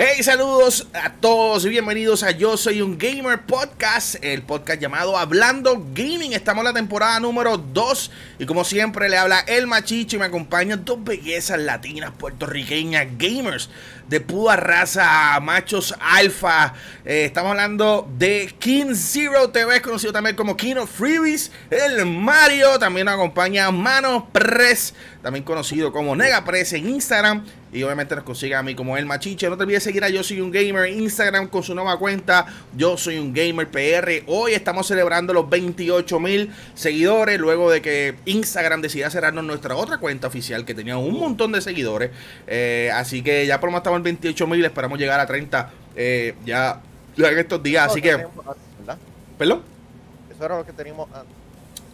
Hey, saludos a todos y bienvenidos a Yo Soy un Gamer Podcast, el podcast llamado Hablando Gaming. Estamos en la temporada número 2 y como siempre le habla el machicho y me acompañan dos bellezas latinas puertorriqueñas gamers de pura raza, machos alfa. Eh, estamos hablando de King Zero TV, conocido también como King of Freebies, el Mario. También nos acompaña Mano Press, también conocido como Nega Press en Instagram. Y obviamente nos consigue a mí como el machiche. No te olvides seguir a Yo Soy un Gamer en Instagram con su nueva cuenta. Yo Soy un Gamer PR. Hoy estamos celebrando los 28 mil seguidores. Luego de que Instagram decida cerrarnos nuestra otra cuenta oficial que tenía un montón de seguidores. Eh, así que ya por lo menos estamos en 28 mil. Esperamos llegar a 30 eh, ya, en estos días. Así que. ¿Perdón? Eso era lo que teníamos antes.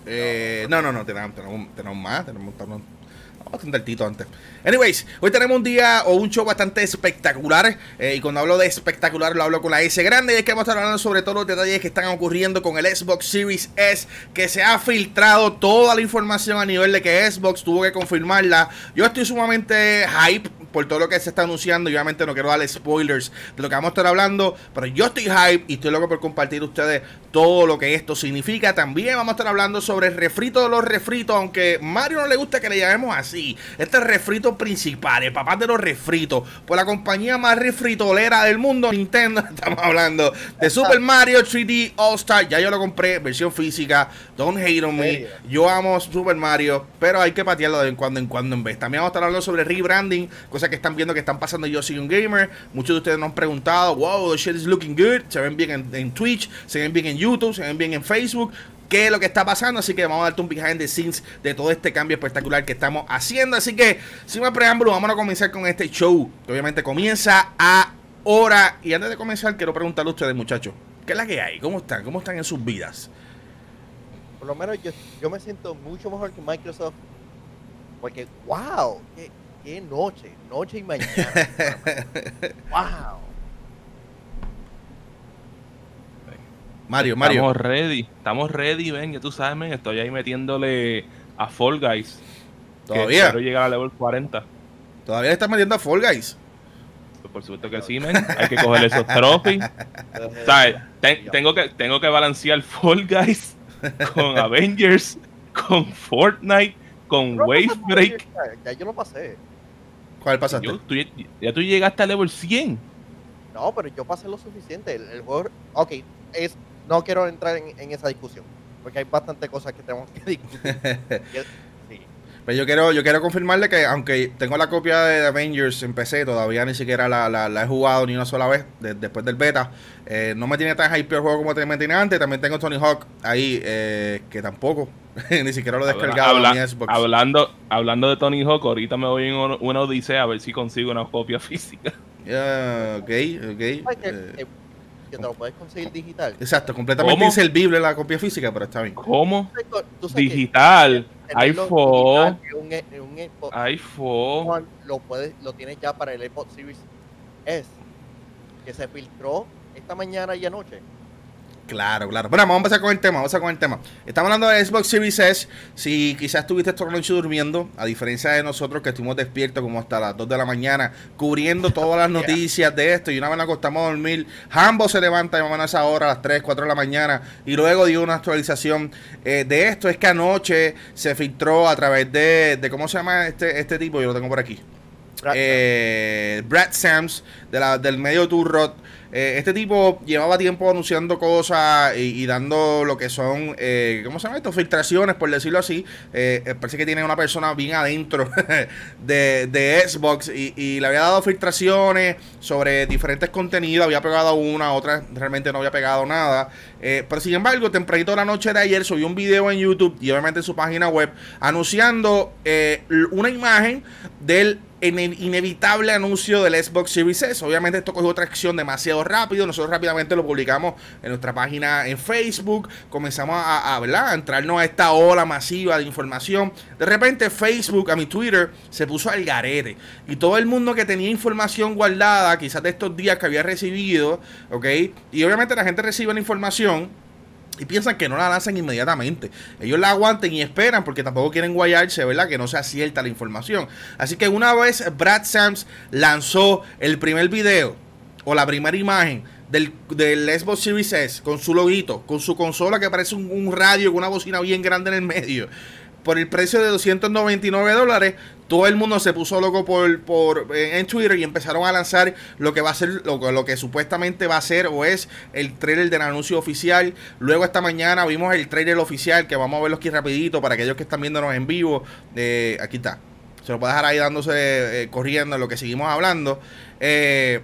Eh, no, no, no, tenemos, tenemos, tenemos más. Tenemos, tenemos bastante altito antes. Anyways, hoy tenemos un día o un show bastante espectacular. Eh, y cuando hablo de espectacular, lo hablo con la S grande. Y es que vamos a estar hablando sobre todos los detalles que están ocurriendo con el Xbox Series S. Que se ha filtrado toda la información a nivel de que Xbox tuvo que confirmarla. Yo estoy sumamente hype por todo lo que se está anunciando. Y obviamente no quiero darle spoilers de lo que vamos a estar hablando. Pero yo estoy hype y estoy loco por compartir ustedes todo lo que esto significa. También vamos a estar hablando sobre el refrito de los refritos. Aunque Mario no le gusta que le llamemos así. Este refrito principal, el papá de los refritos. Por la compañía más refritolera del mundo, Nintendo. Estamos hablando de Super Mario 3D All Star. Ya yo lo compré, versión física. Don't hate on me. Yo amo Super Mario. Pero hay que patearlo de cuando en cuando en vez. También vamos a estar hablando sobre rebranding. Cosas que están viendo que están pasando Yo Soy un Gamer. Muchos de ustedes nos han preguntado, wow, the shit is looking good. Se ven bien en, Twitch, se ven bien en YouTube, se ven bien en Facebook qué es lo que está pasando. Así que vamos a darte un behind the scenes de todo este cambio espectacular que estamos haciendo. Así que, sin más preámbulo, vamos a comenzar con este show. Que obviamente comienza ahora. Y antes de comenzar, quiero preguntarle a ustedes, muchachos, ¿qué es la que hay? ¿Cómo están? ¿Cómo están en sus vidas? Por lo menos yo, yo me siento mucho mejor que Microsoft. Porque, wow, qué, qué noche, noche y mañana. wow. Mario, Mario. Estamos ready, estamos ready, ven, ya tú sabes, men, estoy ahí metiéndole a Fall Guys. ¿Todavía? Quiero llegar a level 40. ¿Todavía estás metiendo a Fall Guys? Pues por supuesto que sí, men. Hay que coger esos trophies. ¿Sabes? tengo, que, tengo que balancear Fall Guys con Avengers, con Fortnite, con Wave Break. Ya yo lo pasé. ¿Cuál pasaste? ya tú llegaste a level 100. No, pero yo pasé lo suficiente. El, juego. Ok, es, no quiero entrar en, esa discusión. Porque hay bastantes cosas que tenemos que discutir. Pero yo quiero, yo quiero confirmarle que aunque tengo la copia de Avengers en PC, todavía ni siquiera la, he jugado ni una sola vez después del beta. Eh, no me tiene tan hype el juego como me tenía antes. También tengo Tony Hawk ahí, eh, que tampoco, ni siquiera lo he descargado en mi Xbox. Hablando, hablando de Tony Hawk, ahorita me voy en una odisea a ver si consigo una copia física. Yeah, ok, ok. Eh, que, te lo puedes conseguir digital. Exacto, completamente inservible la copia física, pero está bien. ¿Cómo? Digital iPhone. iPhone. Lo, puedes, lo tienes ya para el Xbox Series S. Que se filtró esta mañana y anoche. Claro, claro. Bueno, vamos a empezar con el tema, vamos a con el tema. Estamos hablando de Xbox Series S. Si quizás estuviste esta noche durmiendo, a diferencia de nosotros que estuvimos despiertos como hasta las 2 de la mañana, cubriendo todas las noticias de esto, y una vez nos acostamos a dormir, Hambo se levanta o menos a esa hora, a las 3, 4 de la mañana, y luego dio una actualización eh, de esto. Es que anoche se filtró a través de, de ¿cómo se llama este, este tipo? Yo lo tengo por aquí. Brad, eh, Brad Sams, de la, del medio Turrot. Eh, este tipo llevaba tiempo anunciando cosas y, dando lo que son, eh, ¿cómo se llama esto? Filtraciones, por decirlo así. Eh, parece que tiene una persona bien adentro de, Xbox y, le había dado filtraciones sobre diferentes contenidos. Había pegado una, otra realmente no había pegado nada. pero sin embargo, tempranito la noche de ayer subió un video en YouTube y obviamente en su página web anunciando una imagen del inevitable anuncio del Xbox Series S. Obviamente esto cogió acción demasiado rápido. Nosotros rápidamente lo publicamos en nuestra página en Facebook. Comenzamos a, a, entrarnos a esta ola masiva de información. De repente Facebook, a mi Twitter, se puso al garete. Y todo el mundo que tenía información guardada, quizás de estos días que había recibido, ¿ok? Y obviamente la gente recibe la información y piensan que no la lanzan inmediatamente. Ellos la aguanten y esperan porque tampoco quieren guayarse, ¿verdad? Que no sea cierta la información. Así que una vez Brad Sams lanzó el primer video o la primera imagen del, del Xbox Series S con su loguito, con su consola que parece un, radio con una bocina bien grande en el medio, por el precio de 299 dólares, todo el mundo se puso loco por, por en Twitter y empezaron a lanzar lo que va a ser, lo, lo, que supuestamente va a ser o es el trailer del anuncio oficial. Luego esta mañana vimos el trailer oficial que vamos a verlo aquí rapidito para aquellos que están viéndonos en vivo. Eh, aquí está. Se lo puede dejar ahí dándose, eh, corriendo en lo que seguimos hablando. Eh,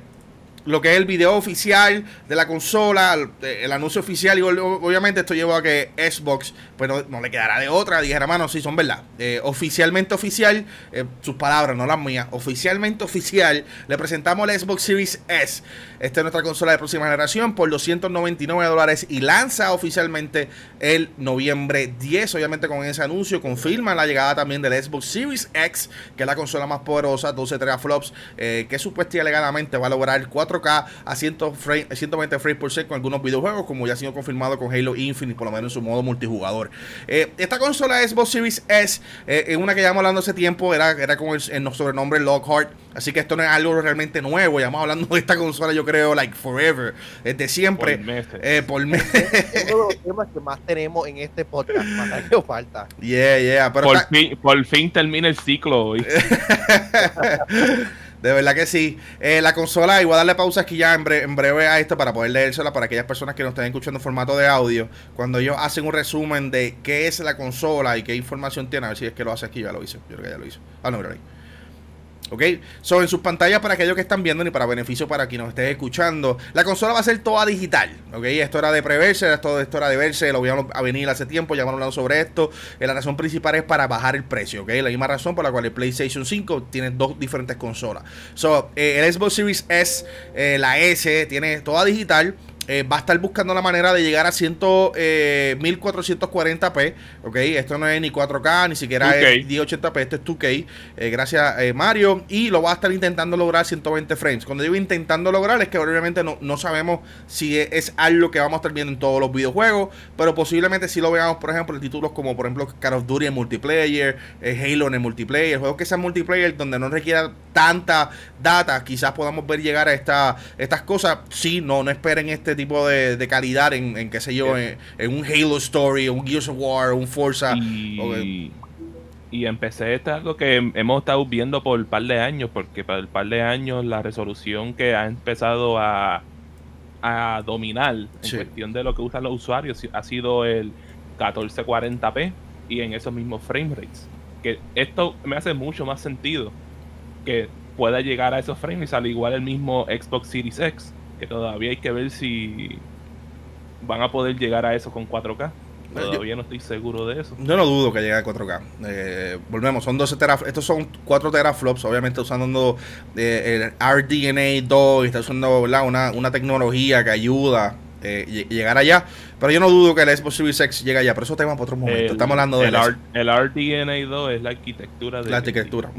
lo que es el video oficial de la consola, el, anuncio oficial, y obviamente esto llevó a que Xbox, pues no, le quedará de otra, dijera, mano, sí, son verdad. Eh, oficialmente oficial, eh, sus palabras, no las mías, oficialmente oficial, le presentamos el Xbox Series S. Esta es nuestra consola de próxima generación por 299 dólares y lanza oficialmente el noviembre 10. Obviamente con ese anuncio confirma la llegada también del Xbox Series X, que es la consola más poderosa, 12 teraflops, eh, que supuestamente alegadamente va a lograr 4K a 120 frames por segundo con algunos videojuegos, como ya ha sido confirmado con Halo Infinite, por lo menos en su modo multijugador. Eh, esta consola Xbox Series S eh, es una que llevamos hablando hace tiempo, era, era con el, el sobrenombre Lockhart. Así que esto no es algo realmente nuevo. Ya estamos hablando de esta consola, yo creo, like forever. Desde siempre. Por meses. Eh, por meses. Es uno de los temas que más tenemos en este podcast. Más que falta. Yeah, yeah. Pero por, fin, por fin termina el ciclo hoy. De verdad que sí. Eh, la consola, a darle pausa aquí ya en, breve a esto para poder leérsela para aquellas personas que nos estén escuchando en formato de audio. Cuando ellos hacen un resumen de qué es la consola y qué información tiene, a ver si es que lo hace aquí, ya lo hizo. Yo creo que ya lo hizo. Ah, no, mira ahí. ¿Ok? So, en sus pantallas, para aquellos que están viendo y para beneficio para quien nos esté escuchando, la consola va a ser toda digital. ¿Ok? Esto era de preverse, esto, esto era de verse, lo vimos a venir hace tiempo, ya hemos hablado sobre esto. Eh, la razón principal es para bajar el precio, ¿ok? La misma razón por la cual el PlayStation 5 tiene dos diferentes consolas. So, eh, el Xbox Series S, eh, la S, tiene toda digital. Eh, va a estar buscando la manera de llegar a 100, 1440p. Eh, ok, esto no es ni 4K, ni siquiera es 1080p, esto es 2K. Eh, gracias, Mario. Y lo va a estar intentando lograr 120 frames. Cuando digo intentando lograr, es que obviamente no, no sabemos si es, algo que vamos a estar viendo en todos los videojuegos, pero posiblemente si lo veamos, por ejemplo, en títulos como, por ejemplo, Call of Duty en multiplayer, Halo en el multiplayer, juegos que sean multiplayer donde no requiera tanta data, quizás podamos ver llegar a esta, estas cosas. Sí, no, no esperen este tipo de, calidad en, en, qué sé yo, en, un Halo Story, un Gears of War, un Forza. Y, y empecé esto algo que hemos estado viendo por un par de años, porque para el par de años la resolución que ha empezado a, a dominar en cuestión de lo que usan los usuarios ha sido el 1440p y en esos mismos frame rates. Que esto me hace mucho más sentido que pueda llegar a esos frames al igual el mismo Xbox Series X que todavía hay que ver si van a poder llegar a eso con 4K. Todavía no estoy seguro de eso. Yo no dudo que llegue a 4K. Eh, volvemos, son 12 teraflops. Estos son 4 teraflops, obviamente usando eh, el RDNA 2 y está usando Una, una tecnología que ayuda eh, llegar allá. Pero yo no dudo que el Xbox Series X llegue allá. Pero eso tema para otro momento. Estamos hablando de el, el RDNA 2 es la arquitectura de la arquitectura.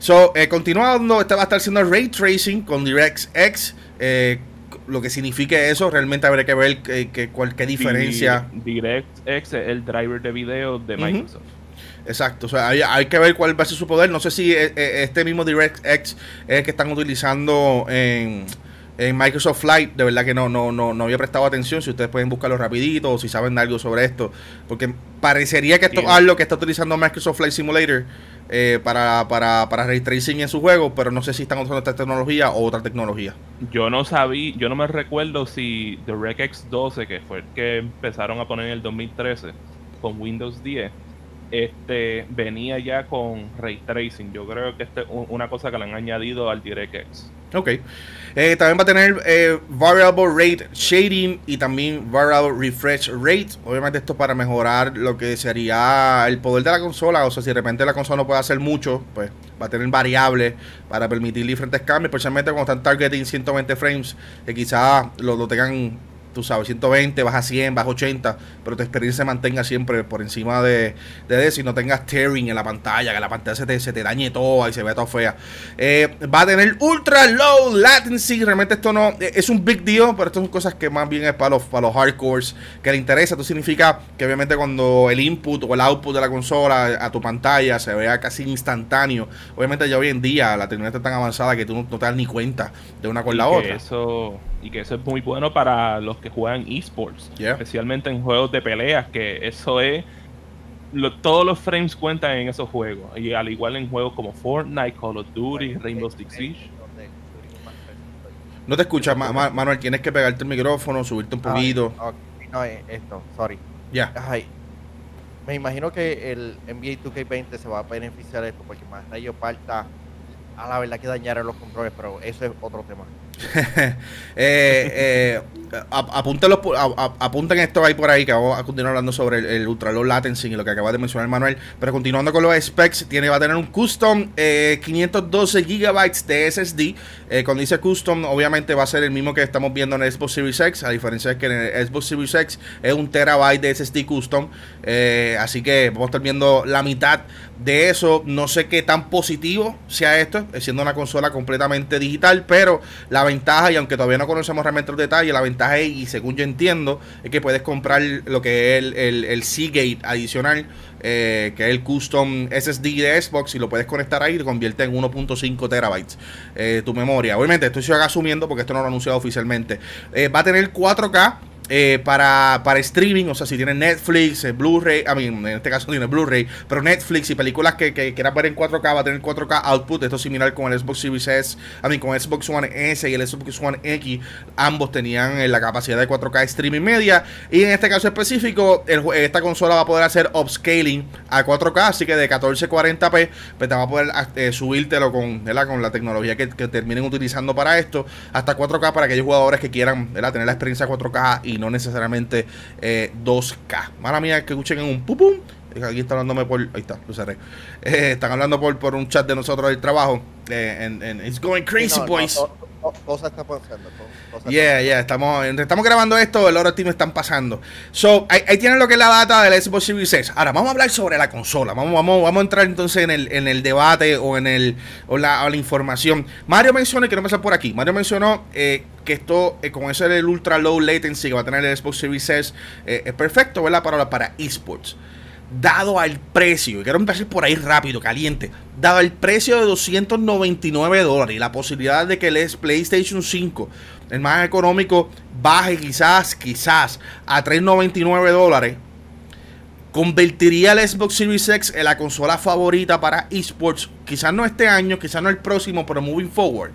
So, continuando, este va a estar haciendo ray tracing con DirectX. Eh, lo que signifique eso, realmente habría que ver que, cuál, qué diferencia. DirectX es el driver de video de Microsoft. Exacto, o sea, hay, que ver cuál va a ser su poder. No sé si eh, eh, este mismo DirectX es el que están utilizando en, Microsoft Flight. De verdad que no, no, no, no había prestado atención. Si ustedes pueden buscarlo rapidito o si saben algo sobre esto. Porque parecería que esto es algo que está utilizando Microsoft Flight Simulator eh, para, para, para ray en su juego, pero no sé si están usando esta tecnología o otra tecnología. Yo no sabía, yo no me recuerdo si DirectX 12, que fue el que empezaron a poner en el 2013 con Windows 10, este venía ya con ray tracing. Yo creo que esta es una cosa que le han añadido al DirectX. Ok. Eh, también va a tener eh, Variable Rate Shading y también Variable Refresh Rate. Obviamente esto para mejorar lo que sería el poder de la consola. O sea, si de repente la consola no puede hacer mucho, pues va a tener variables para permitir diferentes cambios. Especialmente cuando están targeting 120 frames, que quizás lo, lo tengan tú sabes, 120, baja 100, baja 80, pero tu experiencia se mantenga siempre por encima de, de eso y no tengas tearing en la pantalla, que la pantalla se te, se te dañe toda y se vea todo fea. Eh, va a tener ultra low latency, realmente esto no eh, es un big deal, pero esto son cosas que más bien es para los, para los hardcores que le interesa. Esto significa que obviamente cuando el input o el output de la consola a tu pantalla se vea casi instantáneo, obviamente ya hoy en día la tecnología está tan avanzada que tú no, te das ni cuenta de una con la otra. Eso y que eso es muy bueno para los que juegan esports, especialmente en juegos de peleas, que eso es todos los frames cuentan en esos juegos, y al igual en juegos como Fortnite, Call of Duty, Rainbow Six Siege. No te escuchas, Manuel, tienes que pegarte el micrófono, subirte un poquito. no, eh, esto, sorry. Ya. Me imagino que el NBA 2K20 se va a beneficiar de esto, porque más ellos falta a la verdad que dañaron los controles, pero eso es otro tema. eh, eh, apunten esto ahí por ahí, que vamos a continuar hablando sobre el, low latency y lo que acaba de mencionar Manuel. Pero continuando con los specs, tiene, va a tener un custom 512 eh, GB de SSD. Eh, cuando dice custom, obviamente va a ser el mismo que estamos viendo en el Xbox Series X. A diferencia de que en el Xbox Series X es un terabyte de SSD custom. así que vamos a estar viendo la mitad de eso. No sé qué tan positivo sea esto, siendo una consola completamente digital, pero la ventaja, y aunque todavía no conocemos realmente los detalles, la ventaja y según yo entiendo, es que puedes comprar lo que es el, el, Seagate adicional, eh, que es el custom SSD de Xbox, y lo puedes conectar ahí y te convierte en 1.5 terabytes eh, tu memoria. Obviamente, esto estoy asumiendo porque esto no lo ha anunciado oficialmente. Eh, va a tener 4K eh, para, para streaming, o sea, si tienes Netflix, eh, Blu-ray, I mean, en este caso tiene Blu-ray, pero Netflix y películas que, que quieras ver en 4K va a tener 4K output. Esto es similar con el Xbox Series S, I mean, con Xbox One S y el Xbox One X. Ambos tenían eh, la capacidad de 4K streaming media. Y en este caso específico, esta consola va a poder hacer upscaling a 4K, así que de 1440p, pues te va a poder eh, subírtelo con, con la tecnología que, terminen utilizando para esto, hasta 4K para aquellos jugadores que quieran tener la experiencia 4K y no necesariamente 2K. Eh, Mala mía que escuchen en un pupum. Aquí están hablándome por. Ahí está, lo cerré. Eh, están hablando por, por un chat de nosotros del trabajo. Eh, it's going crazy, boys. cosas están pasando. yeah, yeah. Estamos, estamos grabando esto, el oro team están pasando. So, ahí, tienen lo que es la data del Xbox Series X. Ahora, vamos a hablar sobre la consola. Vamos, vamos, vamos a entrar entonces en el, en el debate o en el o la, la información. Mario mencionó, y quiero empezar por aquí. Mario mencionó eh, que esto, eh, con ese el ultra low latency que va a tener el Xbox Series eh, es perfecto, ¿verdad? Para, para esports. Dado al precio, y quiero empezar por ahí rápido, caliente, dado el precio de 299 dólares y la posibilidad de que el PlayStation 5, el más económico, baje quizás, quizás a 399 dólares, convertiría el Xbox Series X en la consola favorita para esports, quizás no este año, quizás no el próximo, pero moving forward.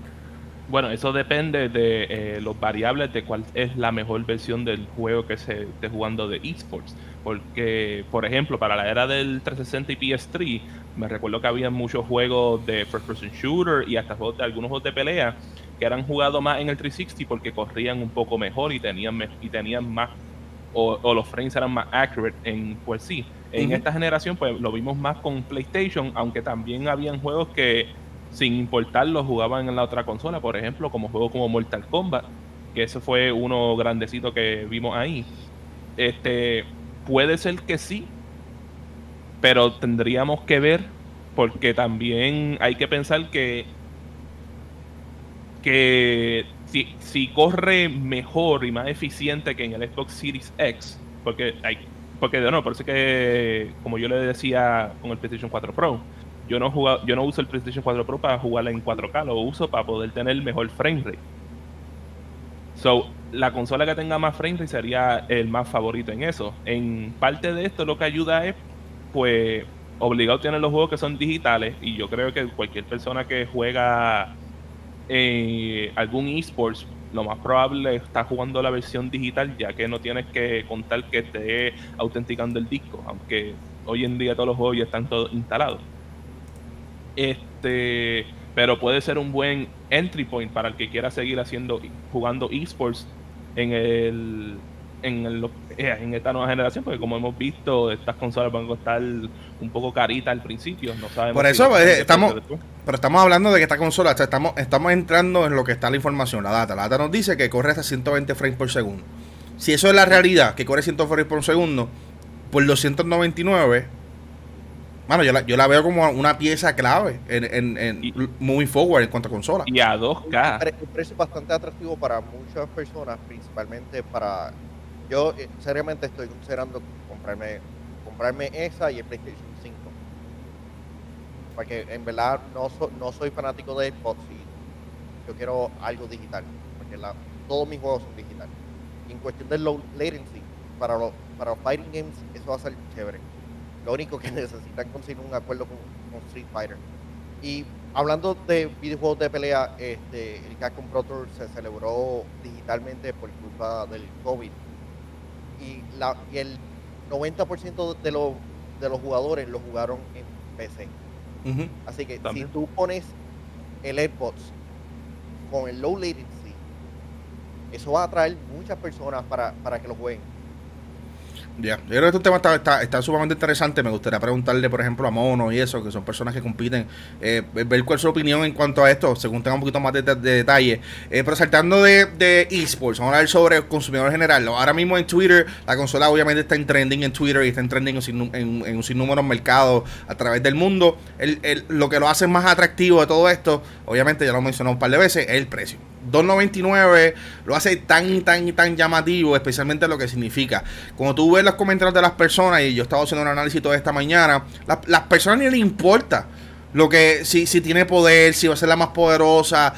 Bueno, eso depende de eh, los variables de cuál es la mejor versión del juego que se esté jugando de esports. Porque, por ejemplo, para la era del 360 y PS3, me recuerdo que había muchos juegos de first person shooter y hasta juegos de, algunos juegos de pelea que eran jugados más en el 360 porque corrían un poco mejor y tenían, y tenían más, o, los frames eran más accurate en pues sí. En esta generación, pues lo vimos más con PlayStation, aunque también habían juegos que sin importarlo, jugaban en la otra consola, por ejemplo, como juegos como Mortal Kombat, que ese fue uno grandecito que vimos ahí. Este, puede ser que sí, pero tendríamos que ver, porque también hay que pensar que, que si, si corre mejor y más eficiente que en el Xbox Series X, porque hay, porque no, por eso que, como yo le decía con el PlayStation 4 Pro, yo no jugado, yo no uso el PlayStation 4 Pro para jugarla en 4K, lo uso para poder tener mejor frame rate. So, la consola que tenga más frame rate sería el más favorito en eso. En parte de esto lo que ayuda es, pues, obligado a tener los juegos que son digitales y yo creo que cualquier persona que juega eh, algún esports lo más probable está jugando la versión digital ya que no tienes que contar que esté autenticando el disco, aunque hoy en día todos los juegos ya están todos instalados. Este, pero puede ser un buen entry point para el que quiera seguir haciendo jugando esports en el en, el, eh, en esta nueva generación, porque como hemos visto, estas consolas van a costar un poco caritas al principio. No sabemos Por eso eh, estamos, pero estamos hablando de que esta consola, estamos, estamos entrando en lo que está la información, la data. La data nos dice que corre hasta 120 frames por segundo. si eso es la realidad, que corre 100 frames por segundo, por 299, bueno, yo la, yo la veo como una pieza clave en, en, en moving forward en cuanto a consola. Y a 2K. El precio bastante atractivo para muchas personas, principalmente para... Yo eh, seriamente estoy considerando comprarme comprarme esa y el PlayStation 5. Porque en verdad no, no soy fanático de Xbox y yo quiero algo digital. Porque la, todos mis juegos son digitales. Y en cuestión del low latency, para los, para los fighting games, eso va a ser chévere lo único que necesitan conseguir un acuerdo con, Street Fighter. Y hablando de videojuegos de pelea, este, el Capcom Pro Tour se celebró digitalmente por culpa del COVID. Y, la, y el 90% de los, de los jugadores lo jugaron en PC. Así que si tú pones el Xbox con el low latency, eso va a atraer muchas personas para, para que lo jueguen. Ya, yo creo que este tema está, está, sumamente interesante. Me gustaría preguntarle, por ejemplo, a Mono y eso, que son personas que compiten, eh, ver cuál es su opinión en cuanto a esto, según tenga un poquito más de, detalle. Eh, pero saltando de, de esports, vamos a hablar sobre el consumidor general. Ahora mismo en Twitter, la consola obviamente está en trending en Twitter y está en trending en, un sinnúmero de mercados a través del mundo. lo que lo hace más atractivo de todo esto, obviamente ya lo mencionó un par de veces, es el precio. 2.99 lo hace tan, tan, tan llamativo, especialmente lo que significa. Cuando tú ves los comentarios de las personas, y yo estaba haciendo un análisis toda esta mañana, las personas ni les importa lo que, si, si tiene poder, si va a ser la más poderosa.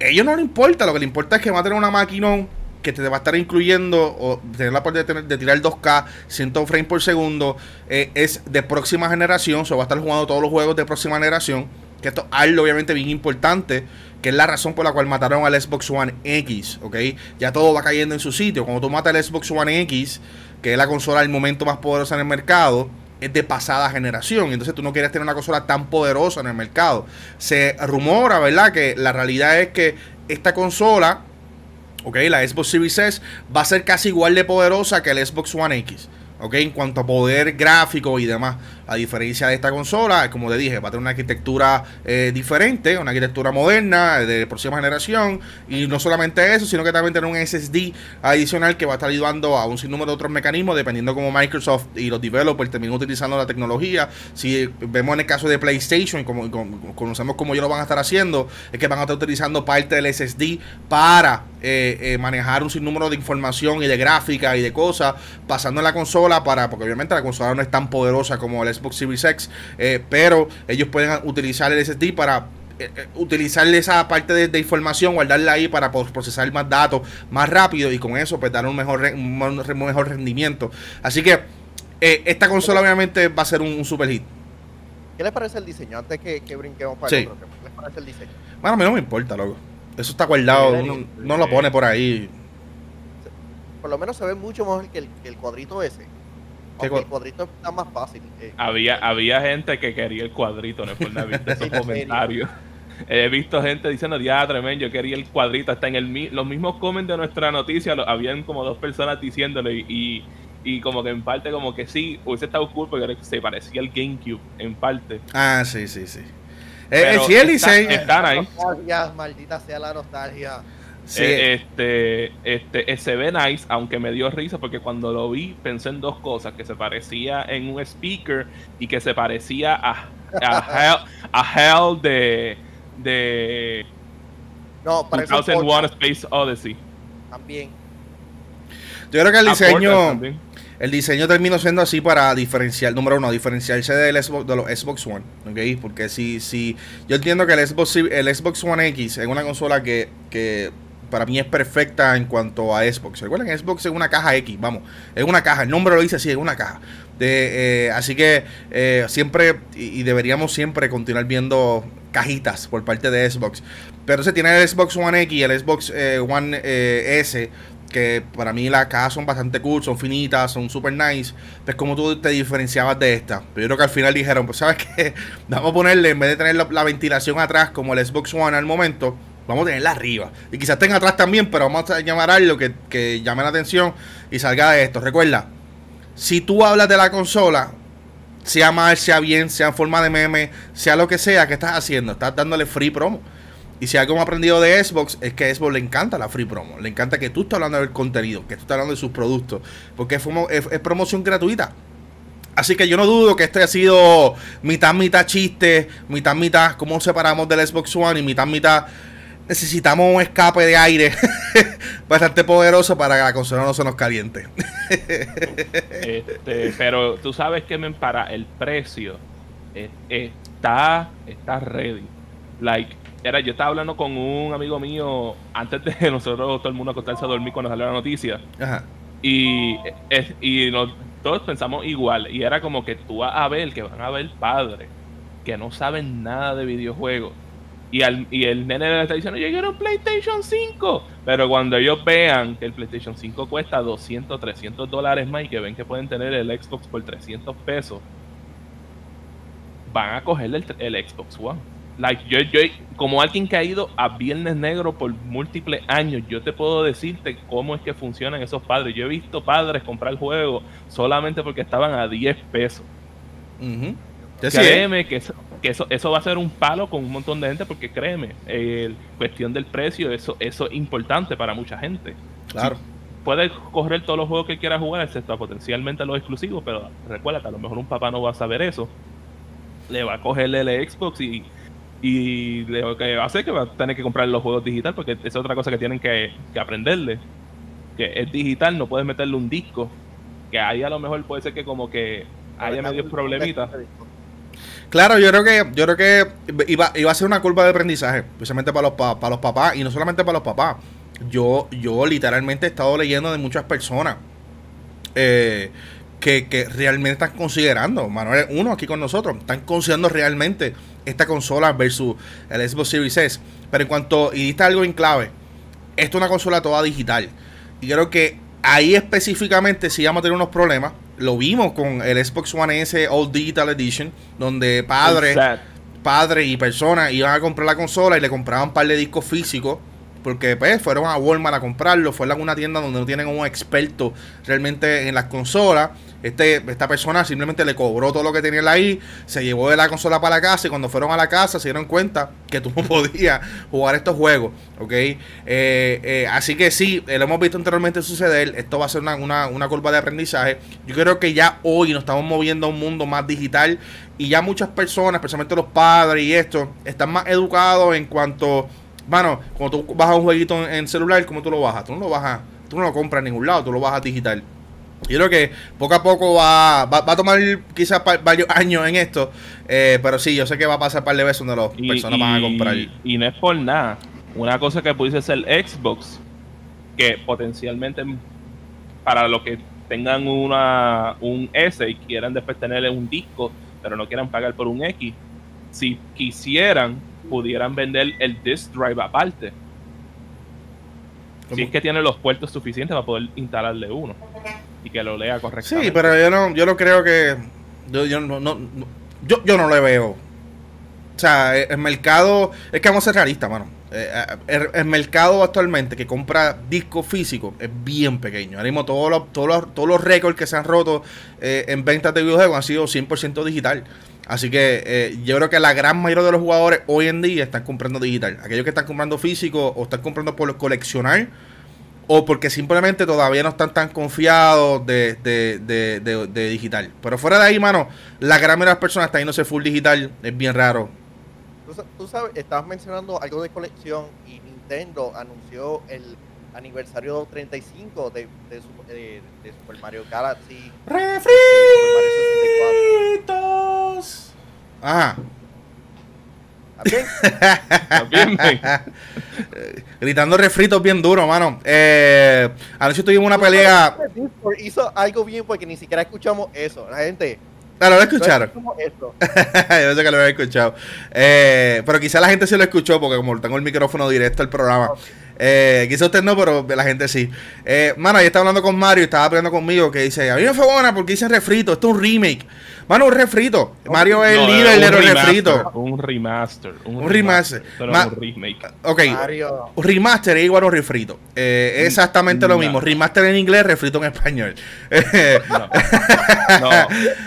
Ellos no les importa, lo que les importa es que va a tener una máquina que te va a estar incluyendo o tener la parte de, de tirar 2K, 100 frames por segundo, eh, es de próxima generación, o va a estar jugando todos los juegos de próxima generación, que esto es algo obviamente bien importante, que es la razón por la cual mataron al Xbox One X, ¿ok? Ya todo va cayendo en su sitio. Cuando tú matas al Xbox One X, que es la consola del momento más poderosa en el mercado, es de pasada generación. Entonces tú no quieres tener una consola tan poderosa en el mercado. Se rumora, ¿verdad? Que la realidad es que esta consola, ¿ok? La Xbox Series S va a ser casi igual de poderosa que el Xbox One X. ¿ok? En cuanto a poder gráfico y demás. A diferencia de esta consola, como te dije, va a tener una arquitectura eh, diferente, una arquitectura moderna, de próxima generación. Y no solamente eso, sino que también tiene un SSD adicional que va a estar ayudando a un sinnúmero de otros mecanismos, dependiendo cómo Microsoft y los developers terminen utilizando la tecnología. Si vemos en el caso de PlayStation, como, conocemos cómo ellos lo van a estar haciendo, es que van a estar utilizando parte del SSD para eh, eh, manejar un sinnúmero de información y de gráfica y de cosas, pasando en la consola para, porque obviamente la consola no es tan poderosa como el Xbox Series X, eh, pero ellos pueden utilizar el SSD para eh, eh, utilizar esa parte de, información, guardarla ahí para procesar más datos más rápido y con eso pues dar un mejor, un mejor rendimiento. Así que esta consola obviamente va a ser un, super hit. ¿Qué les parece el diseño? Antes que, que brinquemos para el otro, ¿qué les parece el diseño? Bueno, a mí no me importa, loco. Eso está guardado, no lo pone por ahí. Por lo menos se ve mucho mejor que el, que el cuadrito ese el cuadrito está más fácil. Eh. había, había gente que quería el cuadrito, no es por nada visto esos comentarios. He visto gente diciendo, ya tremendo, yo quería el cuadrito. Hasta en el, los mismos comments de nuestra noticia, lo, habían como dos personas diciéndole y, y, como que en parte como que sí, hubiese estado cool porque se parecía al GameCube, en parte. Ah, sí, sí, sí. Eh, sí, el diseño. Están ahí. Maldita sea la nostalgia. Eh, este, este, eh, se ve nice, aunque me dio risa porque cuando lo vi pensé en dos cosas, que se parecía en un speaker y que se parecía a, a, Hell, de, de no, 2001 Space Odyssey. También. Yo creo que el diseño el diseño terminó siendo así para diferenciar, número uno, diferenciarse del Xbox, de los Xbox One, ¿ok? Porque si, si yo entiendo que el Xbox, el Xbox One X es una consola que, que para mí es perfecta en cuanto a Xbox. Recuerden, Xbox es una caja X, vamos, es una caja, el nombre lo dice así, es una caja. Eh, así que eh, siempre, y, deberíamos siempre continuar viendo cajitas por parte de Xbox. Pero se tiene el Xbox One X y el Xbox eh, One S, que para mí las cajas son bastante cool, son finitas, son super nice. Pues como tú te diferenciabas de esta. Pero yo creo que al final dijeron, pues sabes que vamos a ponerle, en vez de tener la ventilación atrás como el Xbox One al momento, Vamos a tenerla arriba. Y quizás tenga atrás también, pero vamos a llamar algo que, llame la atención y salga de esto. Recuerda, si tú hablas de la consola, sea mal, sea bien, sea en forma de meme, sea lo que sea, ¿qué estás haciendo? Estás dándole free promo. Y si algo hemos aprendido de Xbox es que a Xbox le encanta la free promo. Le encanta que tú estés hablando del contenido, que tú estés hablando de sus productos. Porque es, es, promoción gratuita. Así que yo no dudo que este ha sido mitad, mitad chiste, mitad, mitad cómo separamos del Xbox One y mitad, mitad necesitamos un escape de aire bastante poderoso para que la consola no se nos caliente. este, pero tú sabes que para el precio eh, está, está ready. Like, era, yo estaba hablando con un amigo mío antes de nosotros todo el mundo acostarse a dormir cuando salió la noticia. Y, y todos pensamos igual. Y era como que tú vas a ver que van a ver padres que no saben nada de videojuegos. Y, al, y el nene le está diciendo, yo quiero un PlayStation 5. Pero cuando ellos vean que el PlayStation 5 cuesta 200, 300 dólares más y que ven que pueden tener el Xbox por 300 pesos, van a cogerle el, el Xbox One. Like, yo, yo, como alguien que ha ido a Viernes Negro por múltiples años, yo te puedo decirte cómo es que funcionan esos padres. Yo he visto padres comprar juegos solamente porque estaban a 10 pesos. Créeme que, eso, que eso, eso va a ser un palo con un montón de gente porque créeme, el cuestión del precio, eso, eso es importante para mucha gente. Claro. puedes correr todos los juegos que quieras jugar, excepto potencialmente los exclusivos, pero recuérdate, a lo mejor un papá no va a saber eso. Le va a cogerle el Xbox y y que va a hacer que va a tener que comprar los juegos digital, porque es otra cosa que tienen que, aprenderle. Que es digital, no puedes meterle un disco. Que ahí a lo mejor puede ser que como que haya medio problemitas. Claro, yo creo que yo creo que iba, iba a ser una curva de aprendizaje, especialmente para los, para los papás, y no solamente para los papás. Yo, yo literalmente he estado leyendo de muchas personas eh, que, que, realmente están considerando, Manuel, uno aquí con nosotros, están considerando realmente esta consola versus el Xbox Series S. Pero en cuanto, y diste algo en clave, esto es una consola toda digital. Y creo que ahí específicamente si vamos a tener unos problemas. Lo vimos con el Xbox One S All Digital Edition, donde padres padre y personas iban a comprar la consola y le compraban un par de discos físicos. Porque pues fueron a Walmart a comprarlo, fueron a una tienda donde no tienen un experto realmente en las consolas este, esta persona simplemente le cobró todo lo que tenía ahí, se llevó de la consola para la casa y cuando fueron a la casa se dieron cuenta que tú no podías jugar estos juegos, ¿ok? Eh, eh, así que sí, lo hemos visto anteriormente suceder, esto va a ser una, una, curva de aprendizaje. Yo creo que ya hoy nos estamos moviendo a un mundo más digital y ya muchas personas, especialmente los padres y esto, están más educados en cuanto, bueno, cuando tú bajas un jueguito en, celular, ¿cómo tú lo bajas? Tú no lo bajas, tú no lo compras en ningún lado, tú lo bajas digital. Yo creo que poco a poco va, va, a tomar quizás varios años en esto, eh, pero sí, yo sé que va a pasar un par de veces donde las personas van a comprar. Y no es por nada. Una cosa que pudiese ser Xbox, que potencialmente para los que tengan una, un S y quieran después tener un disco, pero no quieran pagar por un X, si quisieran, pudieran vender el disk drive aparte. Si es que tiene los puertos suficientes para poder instalarle uno y que lo lea correctamente. Sí, pero yo no, yo no creo que. Yo, yo no, no, yo, yo no le veo. O sea, el mercado. Es que vamos a ser realistas, mano. Eh, eh, el, mercado actualmente que compra discos físicos es bien pequeño. Ahora mismo todos los, todos los, todos los récords que se han roto eh, en ventas de videojuegos han sido 100% digital. Así que yo creo que la gran mayoría de los jugadores hoy en día están comprando digital. Aquellos que están comprando físico o están comprando por coleccionar o porque simplemente todavía no están tan confiados de, de, digital. Pero fuera de ahí, mano, la gran mayoría de las personas están yéndose full digital, es bien raro. Tú, sabes, estabas mencionando algo de colección y Nintendo anunció el aniversario 35 de, de, Super Mario Galaxy. ¡Refritos! Ajá. Gritando refritos bien duro, mano. Eh, anoche tuvimos una pelea. Hizo algo bien porque ni siquiera escuchamos eso. La gente. Claro, lo escucharon. Yo sé que lo había escuchado. Eh, pero quizá la gente sí lo escuchó porque como tengo el micrófono directo al programa. Eh, quizá usted no, pero la gente sí. Eh, mano, ahí estaba hablando con Mario y estaba hablando conmigo que dice, a mí me fue buena porque hice refrito, esto es un remake. Mano, un refrito. Mario es el No, líder de un los remaster, refritos. Un remaster. Un remaster. Pero Ma- un remake. Ok, Mario. remaster es igual a un refrito. Eh, es exactamente lo mismo. Remaster en inglés, refrito en español. No. No,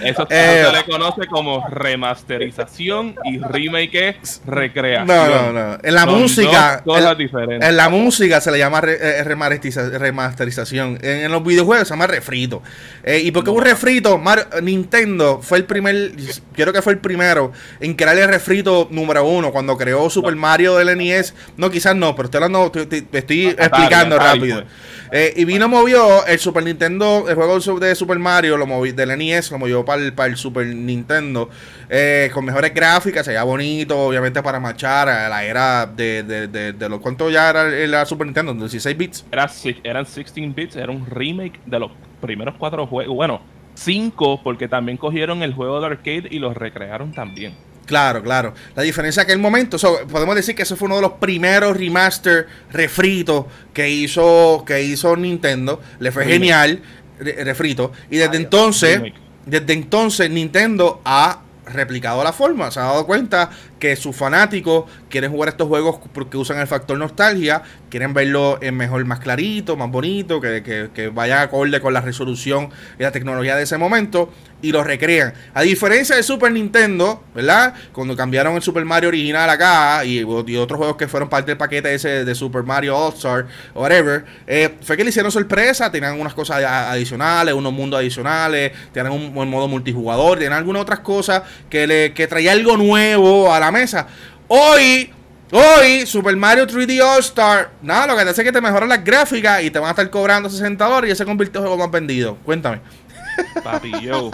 eso Eh. se le conoce como remasterización y remake es recreación. no, no, no. En la Son música. cosas en- diferentes. En la música se le llama re- eh, remasteriza- remasterización. En, en los videojuegos se llama refrito. Eh, ¿Y por qué un refrito? Mario- Nintendo fue el primer, creo que fue el primero en crear el refrito número uno cuando creó Super Mario del NES. No, quizás no, pero estoy hablando, estoy, Atari, explicando rápido. pues. Eh, y vino movió el Super Nintendo, el juego de Super Mario, lo movió del NES, lo movió para el, para el Super Nintendo, eh, con mejores gráficas, se veía bonito, obviamente para marchar a la era de, de, de, de los cuánto ya era la Super Nintendo, 16 bits. Era eran 16 bits, era un remake de los primeros cuatro juegos. Bueno, cinco, porque también cogieron el juego de arcade y los recrearon también. Claro, claro. La diferencia que en el momento, so, podemos decir que ese fue uno de los primeros remaster refritos que hizo, que hizo Nintendo. Le fue Remake. genial, re- refrito. Y desde entonces, Remake. desde entonces Nintendo ha replicado la forma. Se ha dado cuenta que sus fanáticos quieren jugar estos juegos porque usan el factor nostalgia, quieren verlo en mejor, más clarito, más bonito, que, vaya acorde con la resolución y la tecnología de ese momento y lo recrean. A diferencia de Super Nintendo, ¿verdad? Cuando cambiaron el Super Mario original acá y, otros juegos que fueron parte del paquete ese de Super Mario All Star o whatever, eh, fue que le hicieron sorpresa, tenían unas cosas adicionales, unos mundos adicionales, tenían un, buen modo multijugador, tenían algunas otras cosas que le que traía algo nuevo a la mesa. Hoy Hoy, Super Mario 3D All Star, nada, lo que te hace es que te mejoran las gráficas y te van a estar cobrando 60 dólares y ya se convirtió en juego más vendido. Cuéntame. Papi, yo,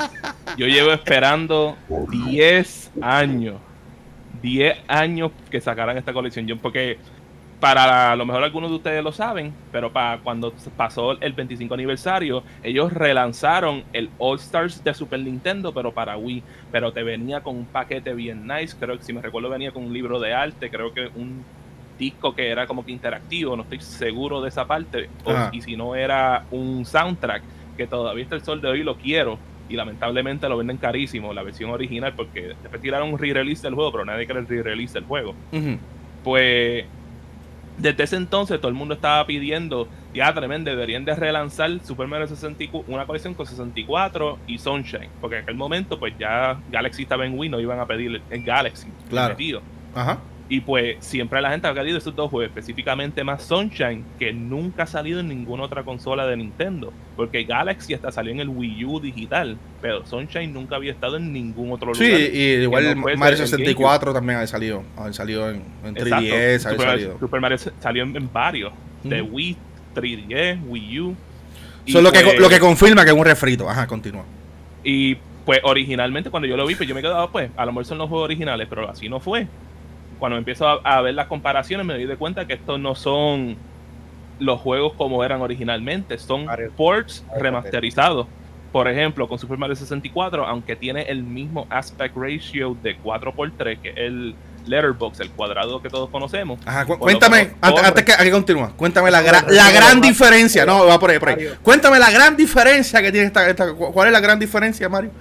yo llevo esperando 10 años. 10 años que sacaran esta colección. Yo, porque para a lo mejor algunos de ustedes lo saben, pero para cuando pasó el 25 aniversario, ellos relanzaron el All Stars de Super Nintendo, pero para Wii. Pero te venía con un paquete bien nice. Creo que si me recuerdo, venía con un libro de arte. Creo que un disco que era como que interactivo. No estoy seguro de esa parte. O- y si no, era un soundtrack que todavía hasta el sol de hoy lo quiero. Y lamentablemente lo venden carísimo, la versión original, porque después tiraron un re-release del juego, pero nadie quiere el re-release del juego pues desde ese entonces todo el mundo estaba pidiendo, ya tremendo, deberían de relanzar Super Mario 64, una colección con 64 y Sunshine, porque en aquel momento pues ya Galaxy estaba en Wii, no iban a pedir el Galaxy Claro. Ajá. Y pues siempre la gente ha querido esos dos juegos, específicamente más Sunshine, que nunca ha salido en ninguna otra consola de Nintendo, porque Galaxy hasta salió en el Wii U digital, pero Sunshine nunca había estado en ningún otro Sí, lugar. y igual no Mario el 64 también ha salido. Ha salido en, en 3DS, ha Super, salido. Super Mario salió en, en varios. De Ujú. Wii, 3DS, Wii U. Eso es lo, que, pues- lo que confirma que es un refrito. Ajá, continúa. Y pues originalmente cuando yo lo vi, pues yo me quedaba, pues, a lo mejor son los juegos originales, pero así no fue. Cuando empiezo a, a ver las comparaciones me doy de cuenta que estos no son los juegos como eran originalmente, son Mario- ports Mario remasterizados. Por ejemplo, con Super Mario 64, aunque tiene el mismo aspect ratio de 4x3, que es el letterbox, el cuadrado que todos conocemos. Ajá, cu- cuéntame, antes, antes que, que continúa, cuéntame la, gra- la gran diferencia. No, va por ahí, por ahí. Cuéntame la gran diferencia que tiene esta, esta. cu- ¿Cuál es la gran diferencia, Mario?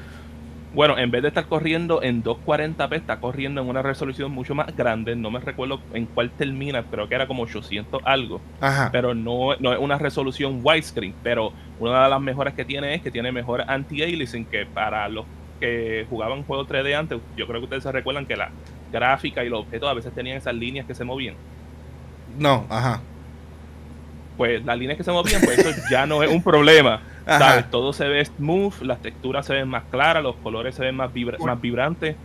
Bueno, en vez de estar corriendo en 240p, está corriendo en una resolución mucho más grande. No me recuerdo en cuál termina, creo que era como 800 algo. Ajá. Pero no, no es una resolución widescreen. Pero una de las mejoras que tiene es que tiene mejor anti-aliasing, que para los que jugaban juegos 3D antes, yo creo que ustedes se recuerdan que la gráfica y los objetos a veces tenían esas líneas que se movían. No, ajá. Pues las líneas que se movían, pues eso ya no es un problema. Todo se ve smooth, las texturas se ven más claras, los colores se ven más, vibra- más vibrantes.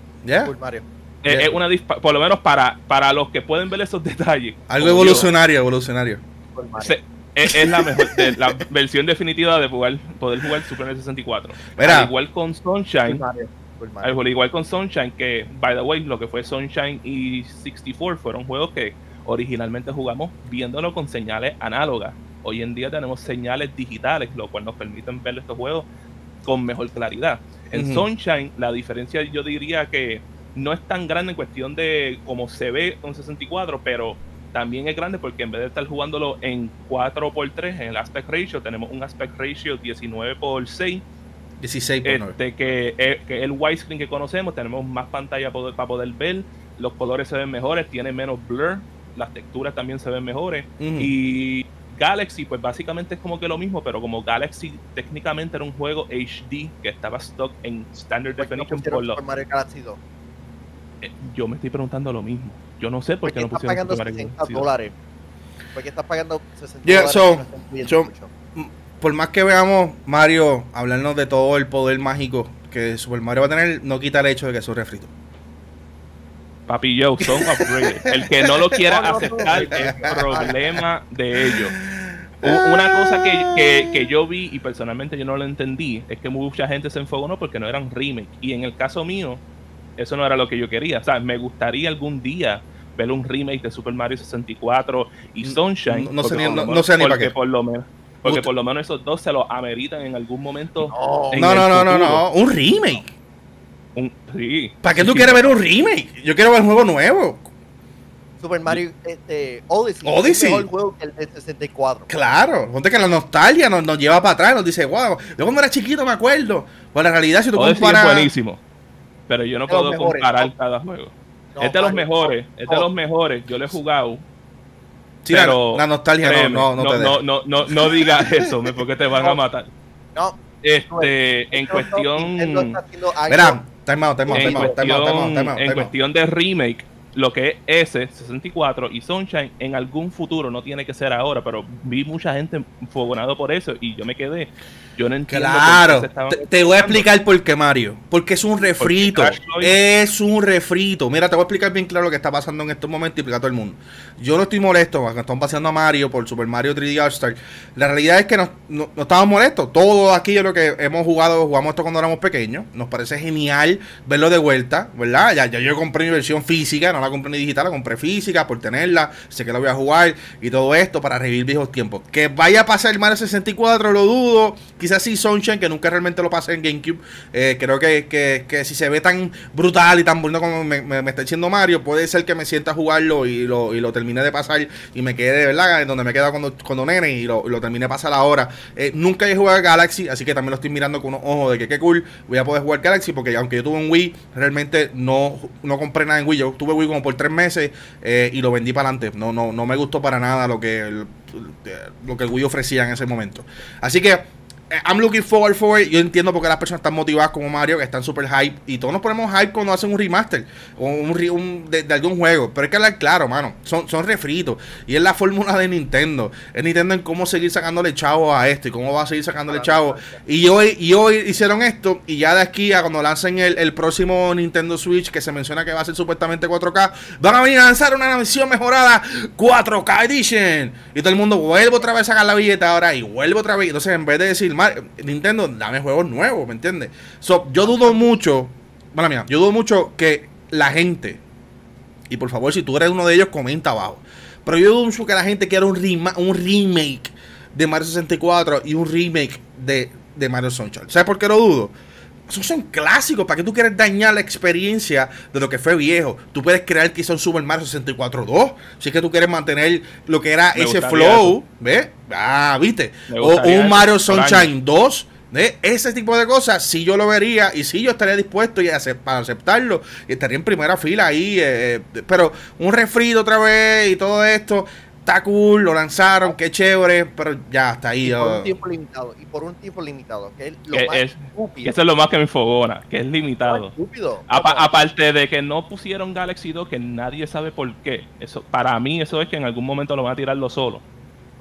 Eh, es una por lo menos para, para los que pueden ver esos detalles. Algo yo, evolucionario, evolucionario. Se- es, es la mejor, de- la versión definitiva de jugar, poder jugar Super Mario 64. Mira. Al igual con Sunshine, Mario. Super Mario. al igual con Sunshine, que by the way, lo que fue Sunshine y 64 fueron juegos que originalmente jugamos viéndolo con señales análogas. Hoy en día tenemos señales digitales, lo cual nos permiten ver estos juegos con mejor claridad. En. Sunshine, la diferencia yo diría que no es tan grande en cuestión de cómo se ve con 64, pero también es grande porque en vez de estar jugándolo en 4x3 en el aspect ratio, tenemos un aspect ratio 19x6 16 por 9. Este, que, que el widescreen que conocemos, tenemos más pantalla poder- para poder ver, los colores se ven mejores, tiene menos blur, las texturas también se ven mejores. Y Galaxy, pues básicamente es como que lo mismo, pero como Galaxy técnicamente era un juego HD que estaba stock en Standard ¿Por qué no Definition, pusieron por lo- Super Mario Galaxy 2? eh, yo me estoy preguntando lo mismo. Yo no sé por ¿Por qué qué no pusieron pagando Super Mario 60 Galaxy dos. dólares? ¿Por qué estás pagando 60 Yeah, dólares? so- no so-? Por más que veamos Mario hablarnos de todo el poder mágico que Super Mario va a tener, no quita el hecho de que es un refrito. Papi Joe, son upgraded. El que no lo quiera No, no, no. aceptar es problema de ellos. Una cosa que, que- que yo vi y personalmente yo no lo entendí es que mucha gente se enfocó no porque no eran remake. Y en el caso mío, eso no era lo que yo quería. O sea, me gustaría algún día ver un remake de Super Mario 64 y No- Sunshine. no sé ni- no- menos- sé ni para porque qué. Por lo menos, porque por lo menos esos dos se los ameritan en algún momento. No, en No, no, no, no. Un remake. Un- sí. ¿Para qué Sí, tú sí, quieres ver un remake? Yo quiero ver un juego nuevo. Super Mario este, Odyssey, Odyssey. es mejor juego que el de 64. Claro, ponte que la nostalgia nos, nos lleva para atrás, nos dice, wow, yo cuando era chiquito me acuerdo. Pues la realidad, si tú Odyssey es comparas. buenísimo. Pero yo no puedo mejores, comparar ¿no? cada juego. No, es de los mejores, no, es de los mejores. Yo lo he jugado. Sí, la- pero la, nostalgia no, créeme, no, no, te no, no, no, no digas eso, porque te van a matar. No, Este, en no, no, Nintendo cuestión, Mira, time out, time out, en time out, time out, time out, cuestión, time out, en cuestión de remake, lo que es ese 64 y Sunshine en algún futuro no tiene que ser ahora, pero vi mucha gente fogonado por eso y yo me quedé. Yo no entiendo. por qué Claro, se te, te voy a explicar por qué, Mario. Porque es un refrito. Es un refrito. Mira, te voy a explicar bien claro lo que está pasando en estos momentos y explicar a todo el mundo. Yo no estoy molesto cuando están paseando a Mario por Super Mario 3D All-Star. La realidad es que no, no, no estamos molestos. Todos aquí, yo lo que hemos jugado, jugamos esto cuando éramos pequeños. Nos parece genial verlo de vuelta, ¿verdad? Ya, ya yo compré mi versión física, no la compré ni digital, compré física por tenerla. Sé que la voy a jugar y todo esto para revivir viejos tiempos. Que vaya a pasar Mario 64, lo dudo. Quizás sí Sunshine, que nunca realmente lo pasé en GameCube. Eh, creo que, que, que si se ve tan brutal y tan bueno como me, me- está diciendo Mario, puede ser que me sienta a jugarlo y lo, y lo termine de pasar y me quede de verdad en donde me queda cuando, cuando nene y lo, lo termine de pasar ahora. Eh, nunca he jugado Galaxy, así que también lo estoy mirando con unos ojos de que qué cool voy a poder jugar Galaxy, porque aunque yo tuve un Wii, realmente no, no compré nada en Wii. Yo tuve Wii por tres meses eh, y lo vendí para adelante. No, no, no me gustó para nada lo que el, lo que el Wii ofrecía en ese momento. Así que I'm looking forward for it. Yo entiendo por qué las personas están motivadas como Mario, que están super hype. Y todos nos ponemos hype cuando hacen un remaster o un, un- de, de algún juego. Pero hay que hablar claro, mano. Son, son refritos. Y es la fórmula de Nintendo. Es Nintendo en cómo seguir sacándole chavo a esto y cómo va a seguir sacándole chavo. Y hoy, y hoy hicieron esto. Y ya de aquí a cuando lancen el, el próximo Nintendo Switch, que se menciona que va a ser supuestamente 4K, van a venir a lanzar una versión mejorada 4K Edition. Y todo el mundo vuelve otra vez a sacar la billeta ahora y vuelve otra vez. Entonces, en vez de decir, "Mar- Nintendo, dame juegos nuevos, ¿me entiendes? So, yo dudo mucho, bueno, mía, yo dudo mucho que la gente, y por favor, si tú eres uno de ellos, comenta abajo. Pero yo dudo mucho que la gente quiera un, un remake de Mario 64 y un remake de, de Mario Sunshine. ¿Sabes por qué lo dudo? Esos son clásicos. ¿Para qué tú quieres dañar la experiencia de lo que fue viejo? Tú puedes crear quizá un Super Mario 64 2. Si es que tú quieres mantener lo que era Me ese flow. ¿Ves? Ah, ¿viste? O un eso, Mario Sunshine 2. ¿ves? Ese tipo de cosas, sí yo lo vería y sí yo estaría dispuesto y acep- para aceptarlo. Y estaría en primera fila ahí. eh, eh, pero un refrito otra vez y todo esto. Está cool, lo lanzaron, qué chévere, pero ya está ahí. Y por un tiempo limitado. Y por un tiempo limitado. Que es lo Que más es- estúpido. Eso es lo más que me enfogona, que es limitado. estúpido. Aparte de que no pusieron Galaxy 2, que nadie sabe por qué. Eso, para mí, eso es que en algún momento lo van a tirarlo solo.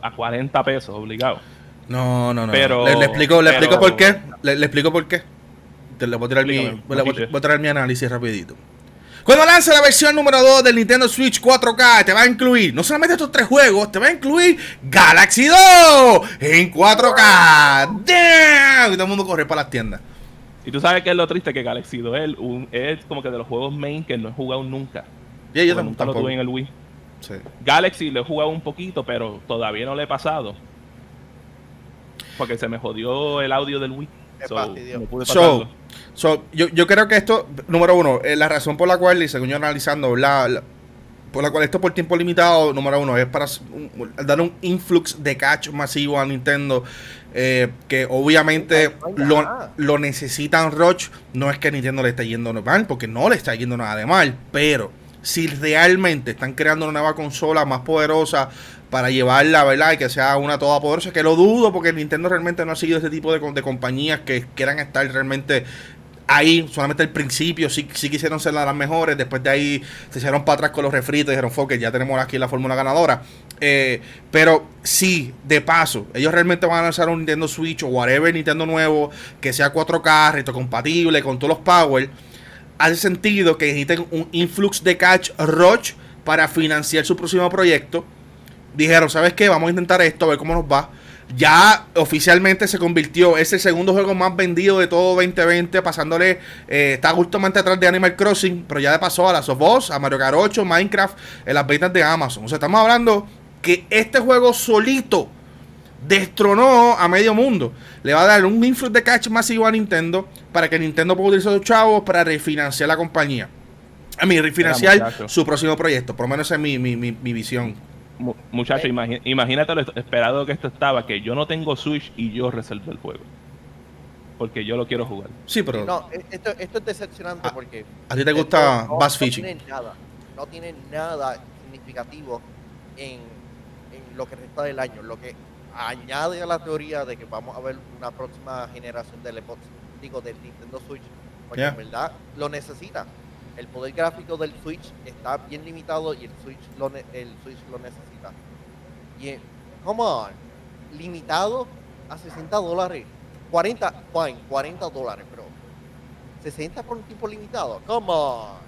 A 40 pesos, obligado. No, no, no. Pero- le, le explico, le pero- explico por qué. Le, le explico por qué. Te le voy a tirar, mi, voy a tirar mi análisis rapidito. Cuando lance la versión número 2 del Nintendo Switch 4K, te va a incluir no solamente estos tres juegos, te va a incluir Galaxy 2 en 4K. ¡Damn! Y todo el mundo corre para las tiendas. Y tú sabes que es lo triste que Galaxy 2 es, un- es como que de los juegos main que no he jugado nunca. Y yo Porque tam- nunca lo tampoco. tuve en el Wii. Sí. Galaxy lo he jugado un poquito, pero todavía no le he pasado. Porque se me jodió el audio del Wii. Me So, fastidió. no pude So, pasarlo. So, yo, yo creo que esto, número uno, eh, la razón por la cual, y según yo analizando, la, la- por la cual esto por tiempo limitado, número uno, es para dar un influx de catch masivo a Nintendo. Eh, que obviamente lo, lo, necesitan Roche. No es que Nintendo le esté yendo mal, porque no le está yendo nada de mal, pero si realmente están creando una nueva consola más poderosa para llevarla, ¿verdad? Y que sea una toda poderosa, que lo dudo, porque Nintendo realmente no ha sido ese tipo de, de compañías que quieran estar realmente ahí, solamente al principio, sí, sí quisieron ser las mejores. Después de ahí se echaron para atrás con los refritos y dijeron, fuck, ya tenemos aquí la fórmula ganadora. Eh, pero sí, de paso, ellos realmente van a lanzar un Nintendo Switch o whatever Nintendo nuevo que sea 4K, reto compatible con todos los power. Hace sentido que necesiten un influx de catch Roche para financiar su próximo proyecto. Dijeron, ¿sabes qué? Vamos a intentar esto, a ver cómo nos va ya oficialmente se convirtió, es el segundo juego más vendido de todo 2020, pasándole, eh, está justamente atrás de Animal Crossing, pero ya le pasó a las of Us, a Mario Kart 8, Minecraft, en las ventas de Amazon. O sea, estamos hablando que este juego solito destronó a medio mundo. Le va a dar un influx de cash masivo a Nintendo para que Nintendo pueda utilizar sus chavos para refinanciar la compañía. A mí, refinanciar su próximo proyecto. Por lo menos esa es mi, mi, mi visión. Muchacho, imagínate lo esperado que esto estaba, que yo no tengo Switch y yo resuelvo el juego. Porque yo lo quiero jugar. Sí, pero... No, e, esto, esto es decepcionante porque... ¿A ti te gusta no, Bass Fishing? No tiene nada, no tiene nada significativo en, lo que resta del año. Lo que añade a la teoría de que vamos a ver una próxima generación del Xbox, digo, del Nintendo Switch. Porque en verdad lo necesita el poder gráfico del Switch está bien limitado y el Switch lo, el Switch lo necesita. Y, come on, limitado a 60 dólares. 40, fine, 40 dólares, pero 60 por un tiempo limitado, come on.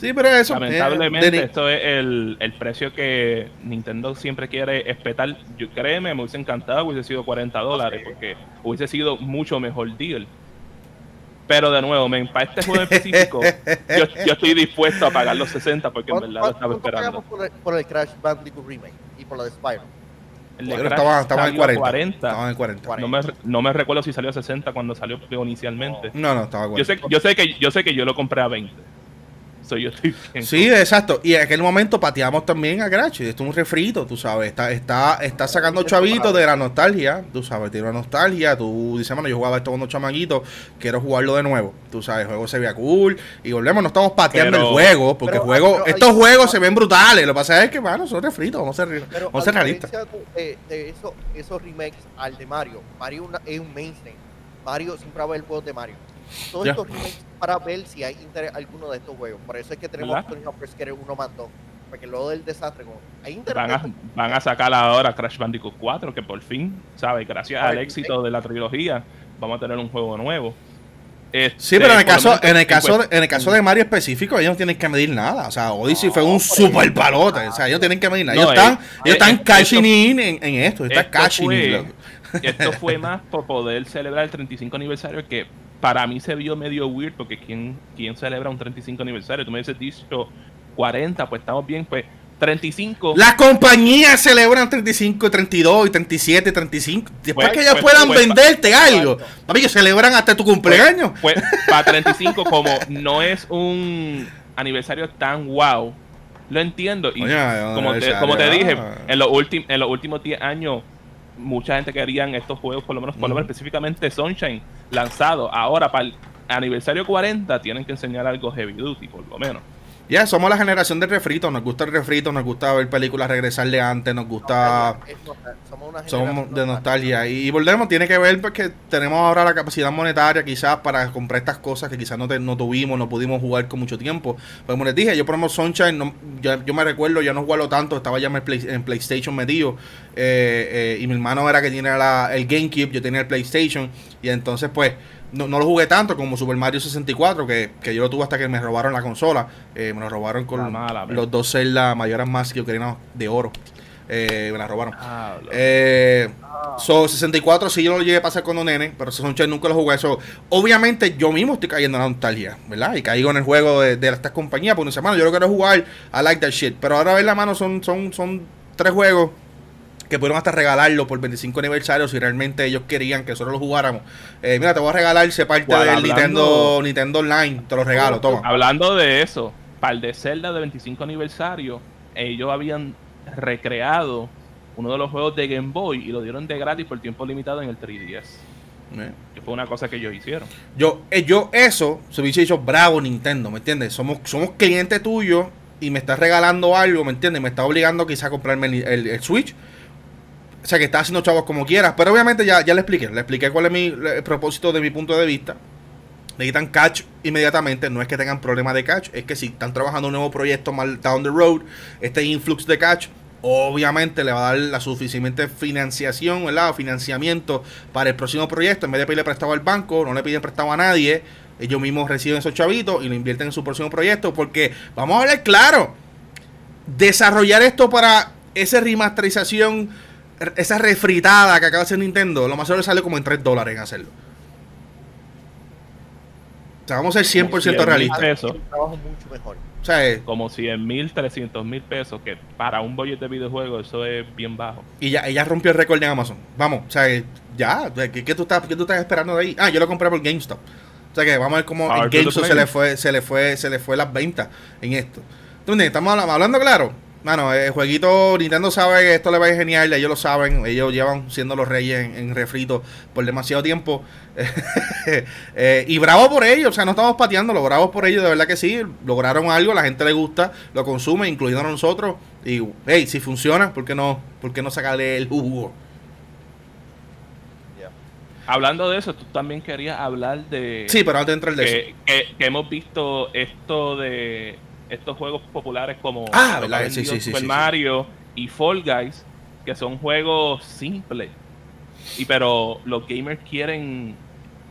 Sí, pero eso. Lamentablemente, esto es el, el, precio que Nintendo siempre quiere espetar. Yo, créeme, me hubiese encantado hubiese sido 40 dólares, porque hubiese sido mucho mejor deal. Pero de nuevo, para este juego específico, yo, yo, estoy dispuesto a pagar los 60 porque en verdad lo estaba esperando. Por el, por el, Crash Bandicoot Remake y por la de Spyro? El de estaba, estaba en 40. 40. Estaba en 40. No, me, no me recuerdo si salió a 60 cuando salió inicialmente. No, no, estaba a 40. Yo sé, yo sé, que, yo sé que yo lo compré a 20 yo estoy Sí, exacto. Y en aquel momento pateamos también a Crash. Esto es un refrito, tú sabes. Está, está, está sacando chavitos de la nostalgia. Tú sabes, tiene una nostalgia. Tú dices, bueno, yo jugaba esto cuando chamaguito. Quiero jugarlo de nuevo. Tú sabes, el juego se veía cool. Y volvemos, no estamos pateando el juego. Porque juego, estos juegos se ven brutales. Lo que pasa es que, bueno, son refritos. Vamos a ser, vamos a ser realistas. De, de esos remakes al de Mario, Mario es un mainstream. Mario siempre va a ver juegos de Mario todos estos remakes para ver si hay interés alguno de estos juegos. Por eso es que tenemos Tony Hawk's que uno mandó. Porque luego del desastre, hay interés. Van a, van a sacar ahora Crash Bandicoot 4, que por fin, ¿sabes? Gracias al éxito de la trilogía, vamos a tener un juego nuevo. Este, sí, pero en el caso, en el caso, en el caso de Mario específico, ellos no tienen que medir nada. O sea, Odyssey fue un super palote. O sea, ellos tienen que medir nada. Ellos están, ellos están cashing in en, esto. Están cashing in. Esto fue más por poder celebrar el 35 aniversario que para mí se vio medio weird porque ¿quién, quién celebra un 35 aniversario? Tú me dices dicho 40, pues estamos bien, pues 35. Las compañías celebran 35, 32 y 37, 35. Después pues, que ellos pues, puedan pues, venderte algo. Papi, ellos celebran hasta tu cumpleaños. Pues, para 35, como no es un aniversario tan wow, lo entiendo. Y como, te, como te dije, en los, en los últimos 10 años mucha gente quería estos juegos, por lo menos, por lo menos específicamente Sunshine, lanzado. Ahora, para el aniversario 40, tienen que enseñar algo heavy duty, por lo menos. Ya, somos la generación del refrito, nos gusta el refrito, nos gusta ver películas regresar de antes, nos gusta... somos, de nostalgia. Y, volvemos, tiene que ver porque tenemos ahora la capacidad monetaria quizás para comprar estas cosas que quizás no, no tuvimos, no pudimos jugar con mucho tiempo. Pues como les dije, yo por ejemplo Sunshine, yo, me recuerdo, yo no jugué tanto, estaba ya en, PlayStation metido. Eh, eh, y mi hermano era que tiene el GameCube, yo tenía el PlayStation. Y entonces pues no, lo jugué tanto como Super Mario 64, que, yo lo tuve hasta que me robaron la consola. Eh, me lo robaron con los dos celdas mayores más que yo de oro. Eh, me la robaron. Ah, eh, 64 sí yo no lo llegué a pasar con un nene, pero Sunshine nunca lo jugué. Eso, obviamente yo mismo estoy cayendo en la nostalgia, ¿verdad? Y caigo en el juego de, de estas compañías, porque dice, mano, yo lo quiero jugar, I like that shit. Pero ahora ver la mano son, son, son tres juegos que pudieron hasta regalarlo por 25 aniversario si realmente ellos querían que nosotros lo jugáramos. Eh, mira, te voy a regalar ese parte del Nintendo, Nintendo Online, te lo regalo, toma. Hablando de eso, para el de Zelda de 25 aniversario, ellos habían recreado uno de los juegos de Game Boy y lo dieron de gratis por tiempo limitado en el 3DS. Eh. Que fue una cosa que ellos hicieron. Yo, eh, yo eso, se hubiese dicho bravo Nintendo, ¿me entiendes? Somos, somos cliente tuyo y me estás regalando algo, ¿me entiendes? Me está obligando quizá a comprarme el, el- el Switch. O sea, que está haciendo chavos como quieras. Pero obviamente ya, ya le expliqué. Le expliqué cuál es mi el propósito de mi punto de vista. Necesitan catch inmediatamente. No es que tengan problemas de catch. Es que si están trabajando un nuevo proyecto mal down the road, este influx de catch, obviamente le va a dar la suficiente financiación, ¿verdad? O financiamiento para el próximo proyecto. En vez de pedirle prestado al banco, no le piden prestado a nadie. Ellos mismos reciben esos chavitos y lo invierten en su próximo proyecto. Porque, vamos a hablar claro, desarrollar esto para esa remasterización, esa refritada que acaba de hacer Nintendo, lo más seguro sale como en 3 dólares en hacerlo. O sea, vamos a ser 100% Como 100 realistas. mil pesos. Un trabajo mucho mejor. O sea, eh, Como 100 mil, 300 mil pesos, que para un budget de videojuego eso es bien bajo. y ya, ella rompió el récord en Amazon. Vamos, o sea, eh, ya, ¿qué, qué tú estás, ¿qué tú estás esperando de ahí? Ah, yo lo compré por GameStop. O sea que vamos a ver cómo Power en GameStop se le fue, se le fue, se le fue las ventas en esto. ¿Entiendes? Estamos hablando, hablando claro. Mano, el jueguito Nintendo sabe que esto le va a ir genial, ellos lo saben, ellos llevan siendo los reyes en, en refrito por demasiado tiempo. Eh, y bravo por ellos, o sea, no estamos pateándolo, bravos por ellos, de verdad que sí, lograron algo, la gente le gusta, lo consume, incluyendo a nosotros. Y, hey, si funciona, ¿por qué no, por qué no sacarle el jugo? Hablando de eso, tú también querías hablar de Sí, pero antes de entrar de eso. que hemos visto esto de estos juegos populares como Ah, Super sí. Mario y Fall Guys, que son juegos simples. Y pero los gamers quieren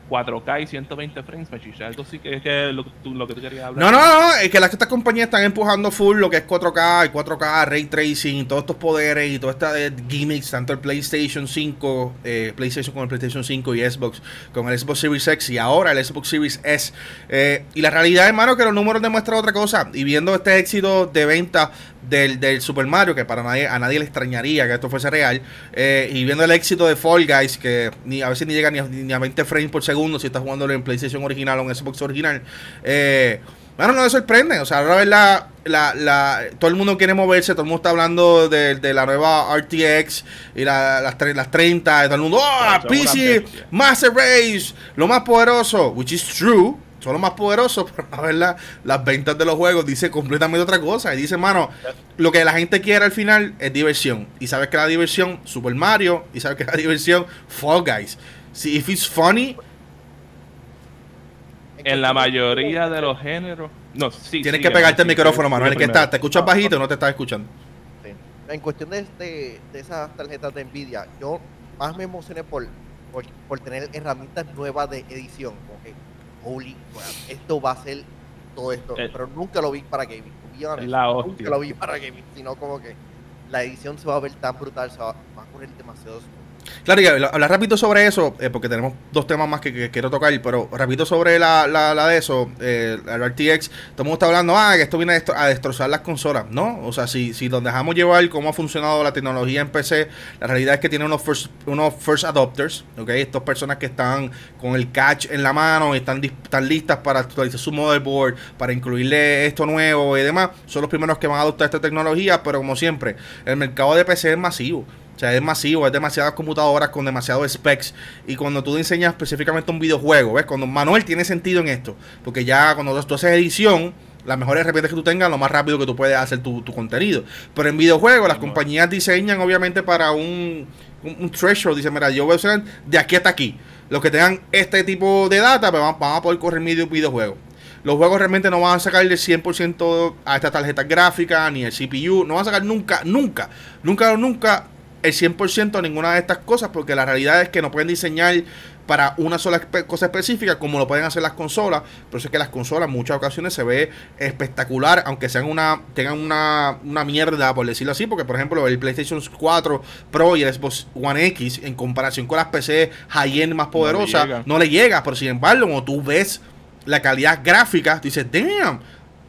4K y 120 frames, machicha. Algo sí que es que lo, que tú, que querías No, hablar. no, no, es que las estas compañías están empujando full lo que es 4K, y 4K, Ray Tracing, todos estos poderes y todas estas eh, gimmicks, tanto el PlayStation 5, eh, PlayStation con el PlayStation 5 y Xbox con el Xbox Series X y ahora el Xbox Series S. Eh, y la realidad, hermano, que los números demuestran otra cosa. Y viendo este éxito de venta del, del Super Mario, que para nadie, a nadie le extrañaría que esto fuese real, eh, y viendo el éxito de Fall Guys, que ni a veces ni llega ni a, ni a 20 frames por segundo si estás jugando en PlayStation original o en Xbox original, eh, bueno, no me sorprende. O sea, ahora la, la, la, todo el mundo quiere moverse, todo el mundo está hablando de, de la nueva RTX y la- las, las 30, y todo el mundo, ¡oh! PC. Master Race, lo más poderoso, which is true. Son los más poderosos, pero a ver la- las ventas de los juegos dice completamente otra cosa. Y dice, mano, lo que la gente quiere al final es diversión. Y sabes que la diversión, Super Mario, y sabes que la diversión, Fall Guys. Si if it's funny, En la mayoría de los géneros. No, sí. tienes sí, que pegarte el micrófono, sí, Manuel. Que está, te escuchas bajito y no te estás escuchando. Sí. En cuestión de, de, de esas tarjetas de Nvidia, yo más me emocioné por, por, por tener herramientas nuevas de edición. Como que, holy crap, esto va a ser todo esto. Eh. pero nunca lo vi para gaming. la nunca lo vi para gaming, sino como que la edición se va a ver tan brutal, se va, va a correr demasiado smooth. Claro, y habla- hablar rápido sobre eso, eh, porque tenemos dos temas más que, quiero tocar, pero rápido sobre la, la, de eso, eh, la RTX, todo el mundo está hablando, ah, que esto viene a, destro- a destrozar las consolas, ¿no? O sea, si, si nos dejamos llevar cómo ha funcionado la tecnología en PC, la realidad es que tiene unos first, unos first adopters, ¿ok? Estas personas que están con el catch en la mano y están, están listas para actualizar su motherboard, para incluirle esto nuevo y demás, son los primeros que van a adoptar esta tecnología, pero como siempre, el mercado de PC es masivo. O sea, es masivo, es demasiadas computadoras con demasiados specs. Y cuando tú enseñas específicamente un videojuego, ¿ves? Cuando Manuel tiene sentido en esto. Porque ya cuando tú haces edición, las mejores herramientas que tú tengas, lo más rápido que tú puedes hacer tu, tu contenido. Pero en videojuegos, las Bueno. compañías diseñan obviamente para un, un, un threshold. Dicen, mira, yo voy a usar de aquí hasta aquí. Los que tengan este tipo de data, pues van, van a poder correr mi videojuego. Los juegos realmente no van a sacar del 100% a esta tarjeta gráfica ni el CPU. No van a sacar nunca, nunca, nunca, nunca el 100% a ninguna de estas cosas porque la realidad es que no pueden diseñar para una sola cosa específica como lo pueden hacer las consolas. Por eso es que las consolas en muchas ocasiones se ve espectacular, aunque sean una tengan una, una mierda, por decirlo así, porque por ejemplo el PlayStation 4 Pro y el Xbox One X en comparación con las PC high-end más poderosas no le llega, pero sin embargo, cuando tú ves la calidad gráfica, dices, damn,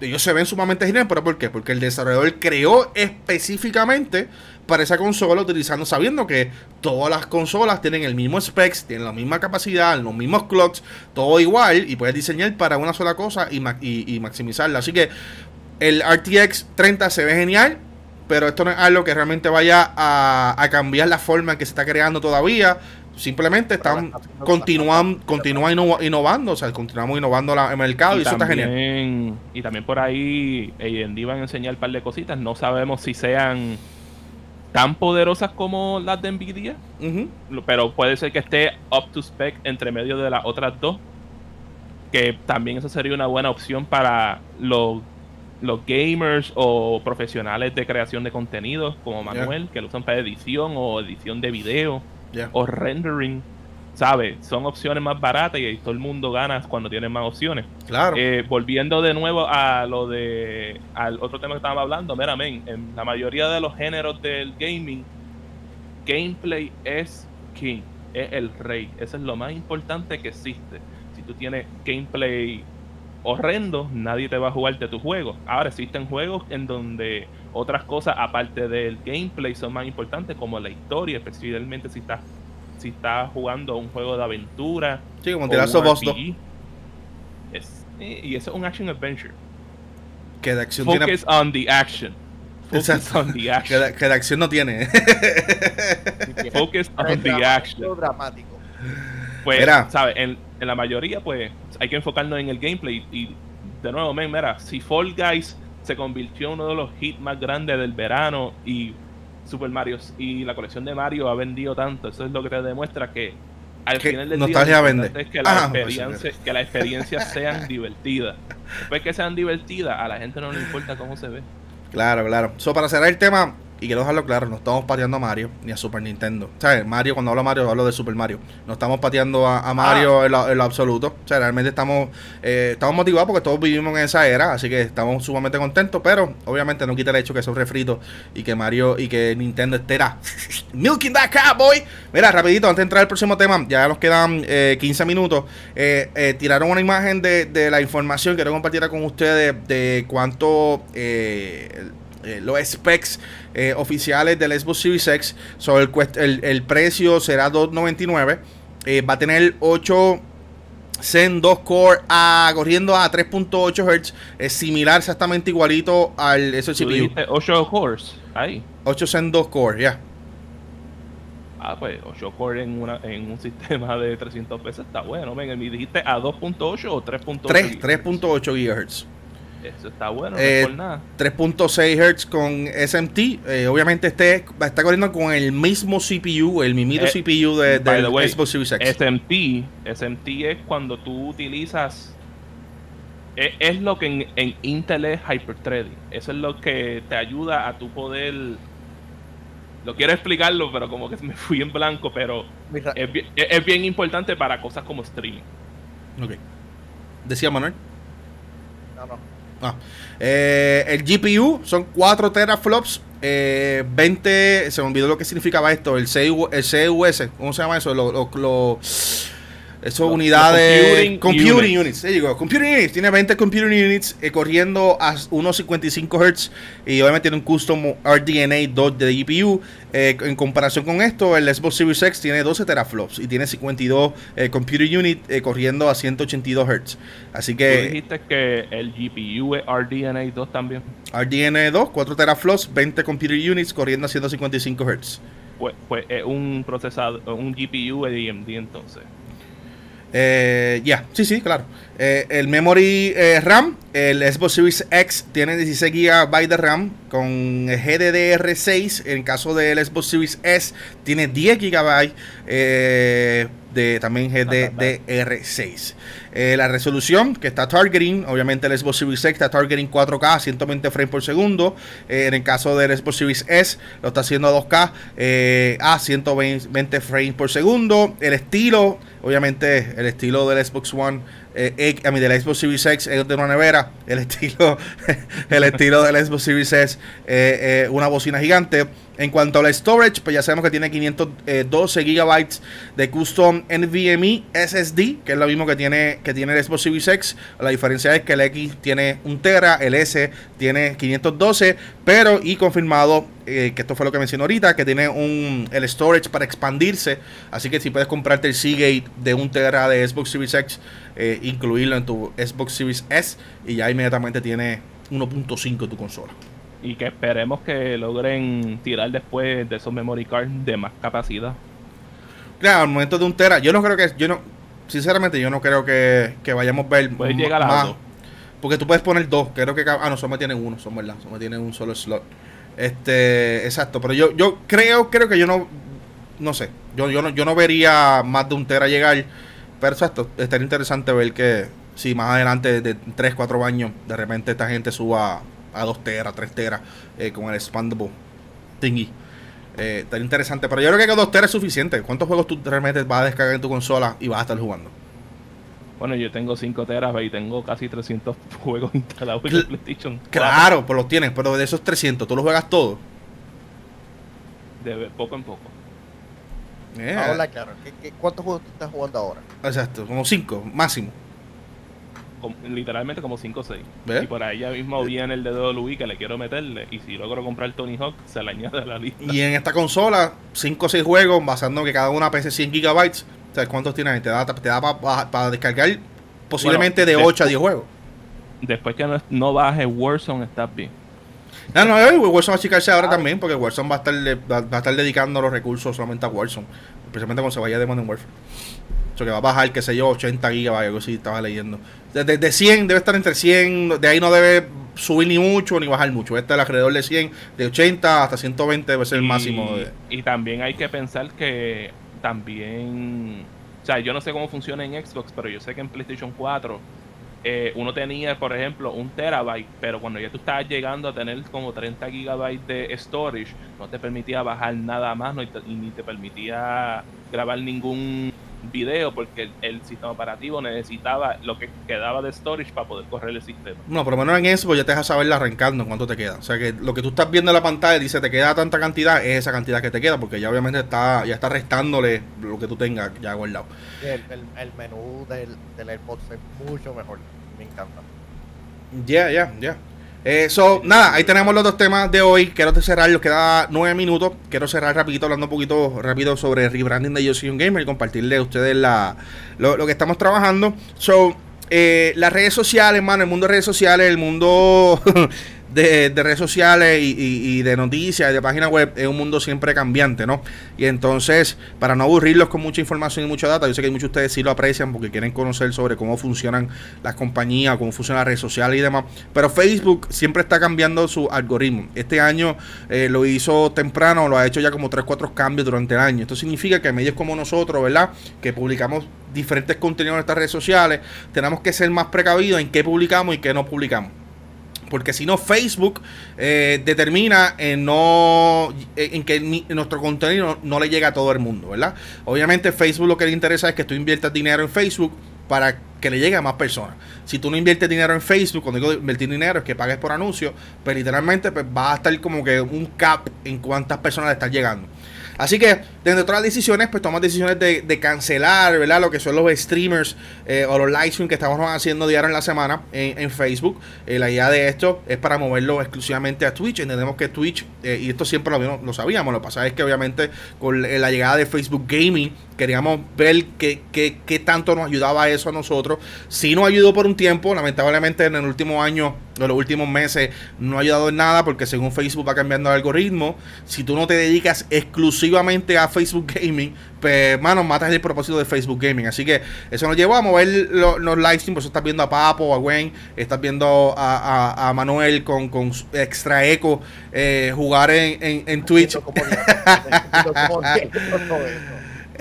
ellos se ven sumamente genial, pero ¿por qué? Porque el desarrollador creó específicamente para esa consola utilizando, sabiendo que todas las consolas tienen el mismo specs, tienen la misma capacidad, los mismos clocks, todo igual, y puedes diseñar para una sola cosa y, ma- y- y maximizarla. Así que el RTX 30 se ve genial, pero esto no es algo que realmente vaya a, a cambiar la forma en que se está creando todavía. Simplemente están continúan, continúan innovando, o sea, continuamos innovando la, el mercado y, eso está genial. Y también por ahí AMD van a enseñar un par de cositas, no sabemos si sean tan poderosas como las de Nvidia, pero puede ser que esté up to spec entre medio de las otras dos, que también eso sería una buena opción para los, los gamers o profesionales de creación de contenido, como Manuel, que lo usan para edición o edición de video o rendering. ¿Sabes? Son opciones más baratas y todo el mundo gana cuando tiene más opciones. Claro. Eh, volviendo de nuevo a lo de. al otro tema que estábamos hablando, mira, en la mayoría de los géneros del gaming, gameplay es king, es el rey. Eso es lo más importante que existe. Si tú tienes gameplay horrendo, nadie te va a jugarte tu juego. Ahora existen juegos en donde otras cosas aparte del gameplay son más importantes como la historia, especialmente si estás si está jugando un juego de aventura. Sí, como tirar esos Es, y eso es un action adventure. Que de acción Focus tiene... on the action. Focus on the action. Que de, acción no tiene. Focus on the action. dramático. Pues, ¿sabes? En, en, la mayoría, pues, hay que enfocarnos en el gameplay. Y, de nuevo, men, mira, si Fall Guys se convirtió en uno de los hits más grandes del verano y Super Mario y la colección de Mario ha vendido tanto. Eso es lo que te demuestra que al final del día vende. es que, la experiencia, que las experiencias sean divertidas. Después que sean divertidas, a la gente no le importa cómo se ve. Claro, claro. So, para cerrar el tema, y quiero dejarlo claro, no estamos pateando a Mario ni a Super Nintendo. O sea, Mario, cuando hablo de Mario, hablo de Super Mario. No estamos pateando a, Mario ah. en, lo, absoluto. O sea, realmente estamos, eh, estamos motivados porque todos vivimos en esa era, así que estamos sumamente contentos, pero obviamente no quita el hecho que son refritos y que Mario y que Nintendo estará milking that boy. Mira, rapidito, antes de entrar al próximo tema, ya nos quedan 15 eh, minutos. Eh, tiraron una imagen de, de, la información que quiero compartir con ustedes de cuánto eh, los specs eh, oficiales del Xbox Series X. sobre el, el, precio será 2.99. Eh, va a tener 8 Zen 2 Core a, corriendo a 3.8 Hz. Es similar exactamente igualito al eso CPU. 8 cores ahí. 8 Zen 2 Core, ya. Ah, pues 8 core en, una, en un sistema de 300 pesos está bueno. Venga, ¿me dijiste a 2.8 o 3.8? 3.8 GHz. Eso está bueno, no eh, por nada. 3.6 Hz con SMT. Eh, obviamente este está corriendo con el mismo CPU, el mismito eh, CPU de, del Xbox Series X. SMT, SMT es cuando tú utilizas. Es, lo que en, en, Intel es hyperthreading. Eso es lo que te ayuda a tu poder. Lo quiero explicarlo, pero como que me fui en blanco, pero es bien, es bien importante para cosas como streaming. Ok. ¿Decía Manuel? No, no. Ah. Eh, el GPU son 4 teraflops. Eh, 20. Se me olvidó lo que significaba esto. El, CUS. ¿Cómo se llama eso? Lo, lo, eso unidades. computing, units. Computing units. Tiene 20 computing units eh, corriendo a 1.55 Hz. Y obviamente tiene un custom RDNA 2 de GPU. Eh, en comparación con esto, el Xbox Series X tiene 12 teraflops y tiene 52 eh, computing units corriendo a 182 Hz. Así que. ¿Tú dijiste que el GPU es RDNA 2 también. RDNA 2, 4 teraflops, 20 computing units corriendo a 155 Hz. Pues, pues es un procesador, un GPU de AMD entonces. Eh, ya, sí, sí, claro. Eh, el memory eh, RAM, el Xbox Series X tiene 16 GB de RAM con GDDR6. En caso del Xbox Series S, tiene 10 GB de también GDDR6. Eh, la resolución que está targeting, obviamente el Xbox Series X está targeting 4K 120 frames por segundo. Eh, en el caso del Xbox Series S lo está haciendo a 2K eh, a 120 frames por segundo. El estilo, obviamente el estilo del Xbox One a mí del Xbox Series X es de una nevera. El estilo, el estilo del Xbox Series S es una bocina gigante. En cuanto a la storage, pues ya sabemos que tiene 512 GB de custom NVMe SSD, que es lo mismo que tiene, que tiene el Xbox Series X. La diferencia es que el X tiene un Tera, el S tiene 512, pero y confirmado, eh, que esto fue lo que mencioné ahorita, que tiene un, el storage para expandirse. Así que si puedes comprarte el Seagate de un Tera de Xbox Series X, eh, incluirlo en tu Xbox Series S y ya inmediatamente tiene 1.5 de tu consola. Y que esperemos que logren tirar después de esos memory cards de más capacidad. Claro, al momento de un tera, yo no creo que, yo no, sinceramente yo no creo que, que vayamos a ver Puedes llegar a más. Porque tú puedes poner dos, creo que, ah, no, solo tiene uno, son verdad, solo tiene un solo slot. Este, exacto, pero yo, yo creo, creo que yo no, no sé, yo, yo no, yo no vería más de un tera llegar, pero exacto, estaría interesante ver que si más adelante de 3, 4 años, de repente esta gente suba a 2 teras, 3 teras, eh, con el expandable thingy. Eh, estaría interesante, pero yo creo que con 2 teras es suficiente. ¿Cuántos juegos tú realmente vas a descargar en tu consola y vas a estar jugando? Bueno, yo tengo 5 teras y tengo casi 300 juegos instalados en el PlayStation. 4. Claro, pues los tienes, pero de esos 300, ¿tú los juegas todos? De poco en poco. Eh, Ahora, claro, ¿qué, qué, cuántos juegos tú estás jugando ahora? Exacto, como 5 máximo. Com- literalmente como 5 o 6. ¿Ves? Y por ahí ya mismo viene el de WWE que le quiero meterle. Y si logro comprar Tony Hawk, se le añade a la lista. Y en esta consola, 5 o 6 juegos, basando que cada una pese 100 gigabytes. ¿Sabes cuántos tienes? Te da, te da para descargar posiblemente Bueno, de de- 8 a 10 juegos. Después que no, no baje Warzone, estás bien. No, no, eh, Warzone va a achicarse ahora Ah. también, porque Warzone va a estar va, va a estar dedicando los recursos solamente a Warzone. Especialmente cuando se vaya de Modern Warfare. O sea, que va a bajar, qué sé yo, 80 gigabytes, algo así, estaba leyendo. Desde de 100 debe estar entre 100, de ahí no debe subir ni mucho ni bajar mucho. Este es alrededor de 100, de 80 hasta 120 debe ser el Y- máximo. de- Y también hay que pensar que también, o sea, yo no sé cómo funciona en Xbox, pero yo sé que en PlayStation 4 eh, uno tenía, por ejemplo, un terabyte, pero cuando ya tú estabas llegando a tener como 30 gigabytes de storage, no te permitía bajar nada más no, y, ni te permitía grabar ningún video porque el, el sistema operativo necesitaba lo que quedaba de storage para poder correr el sistema. No, por lo menos en Xbox ya te deja saber arrancando cuánto te queda. O sea que lo que tú estás viendo en la pantalla dice te queda tanta cantidad, es esa cantidad que te queda, porque ya obviamente está, ya está restándole lo que tú tengas ya guardado. El, el, el menú del, del Xbox es mucho mejor. Me encanta. Ya, ya, ya. Eh, so, nada, ahí tenemos los dos temas de hoy. Quiero cerrar, nos queda nueve minutos. Quiero cerrar rapidito, hablando un poquito rápido sobre rebranding de Yo Soy Un Gamer y compartirle a ustedes la, lo, que estamos trabajando. So, eh, las redes sociales, hermano, el mundo de redes sociales, el mundo de, de redes sociales y, y- y de noticias y de páginas web es un mundo siempre cambiante, ¿no? Y entonces, para no aburrirlos con mucha información y mucha data, yo sé que muchos de ustedes sí lo aprecian porque quieren conocer sobre cómo funcionan las compañías, cómo funcionan las redes sociales y demás. Pero Facebook siempre está cambiando su algoritmo. Este año eh, lo hizo temprano, lo ha hecho ya como 3, 4 cambios durante el año. Esto significa que medios como nosotros, ¿verdad? Que publicamos diferentes contenidos en estas redes sociales, tenemos que ser más precavidos en qué publicamos y qué no publicamos. Porque si no, Facebook eh, determina en, no, en que nuestro contenido no le llega a todo el mundo, ¿verdad? Obviamente Facebook lo que le interesa es que tú inviertas dinero en Facebook para que le llegue a más personas. Si tú no inviertes dinero en Facebook, cuando digo invertir dinero es que pagues por anuncio, pero literalmente pues, va a estar como que un cap en cuántas personas le están llegando. Así que, dentro de las decisiones, pues tomas decisiones de, de cancelar, ¿verdad? Lo que son los streamers eh, o los live streams que estamos haciendo diario en la semana en, en Facebook. Eh, la idea de esto es para moverlo exclusivamente a Twitch. Entendemos que Twitch, eh, y esto siempre lo, lo sabíamos, lo que pasa es que obviamente con la llegada de Facebook Gaming, queríamos ver qué, qué, qué tanto nos ayudaba eso a nosotros. Sí nos ayudó por un tiempo, lamentablemente en el último año, en los últimos meses, no ha ayudado en nada porque según Facebook va cambiando el algoritmo, si tú no te dedicas exclusivamente a Facebook Gaming, pues, hermano, matas el propósito de Facebook Gaming. Así que eso nos llevó a mover lo- los streams. Por eso estás viendo a Papo, a Gwen, estás viendo a, a- a Manuel con, con extra eco eh, jugar en, en, en Twitch.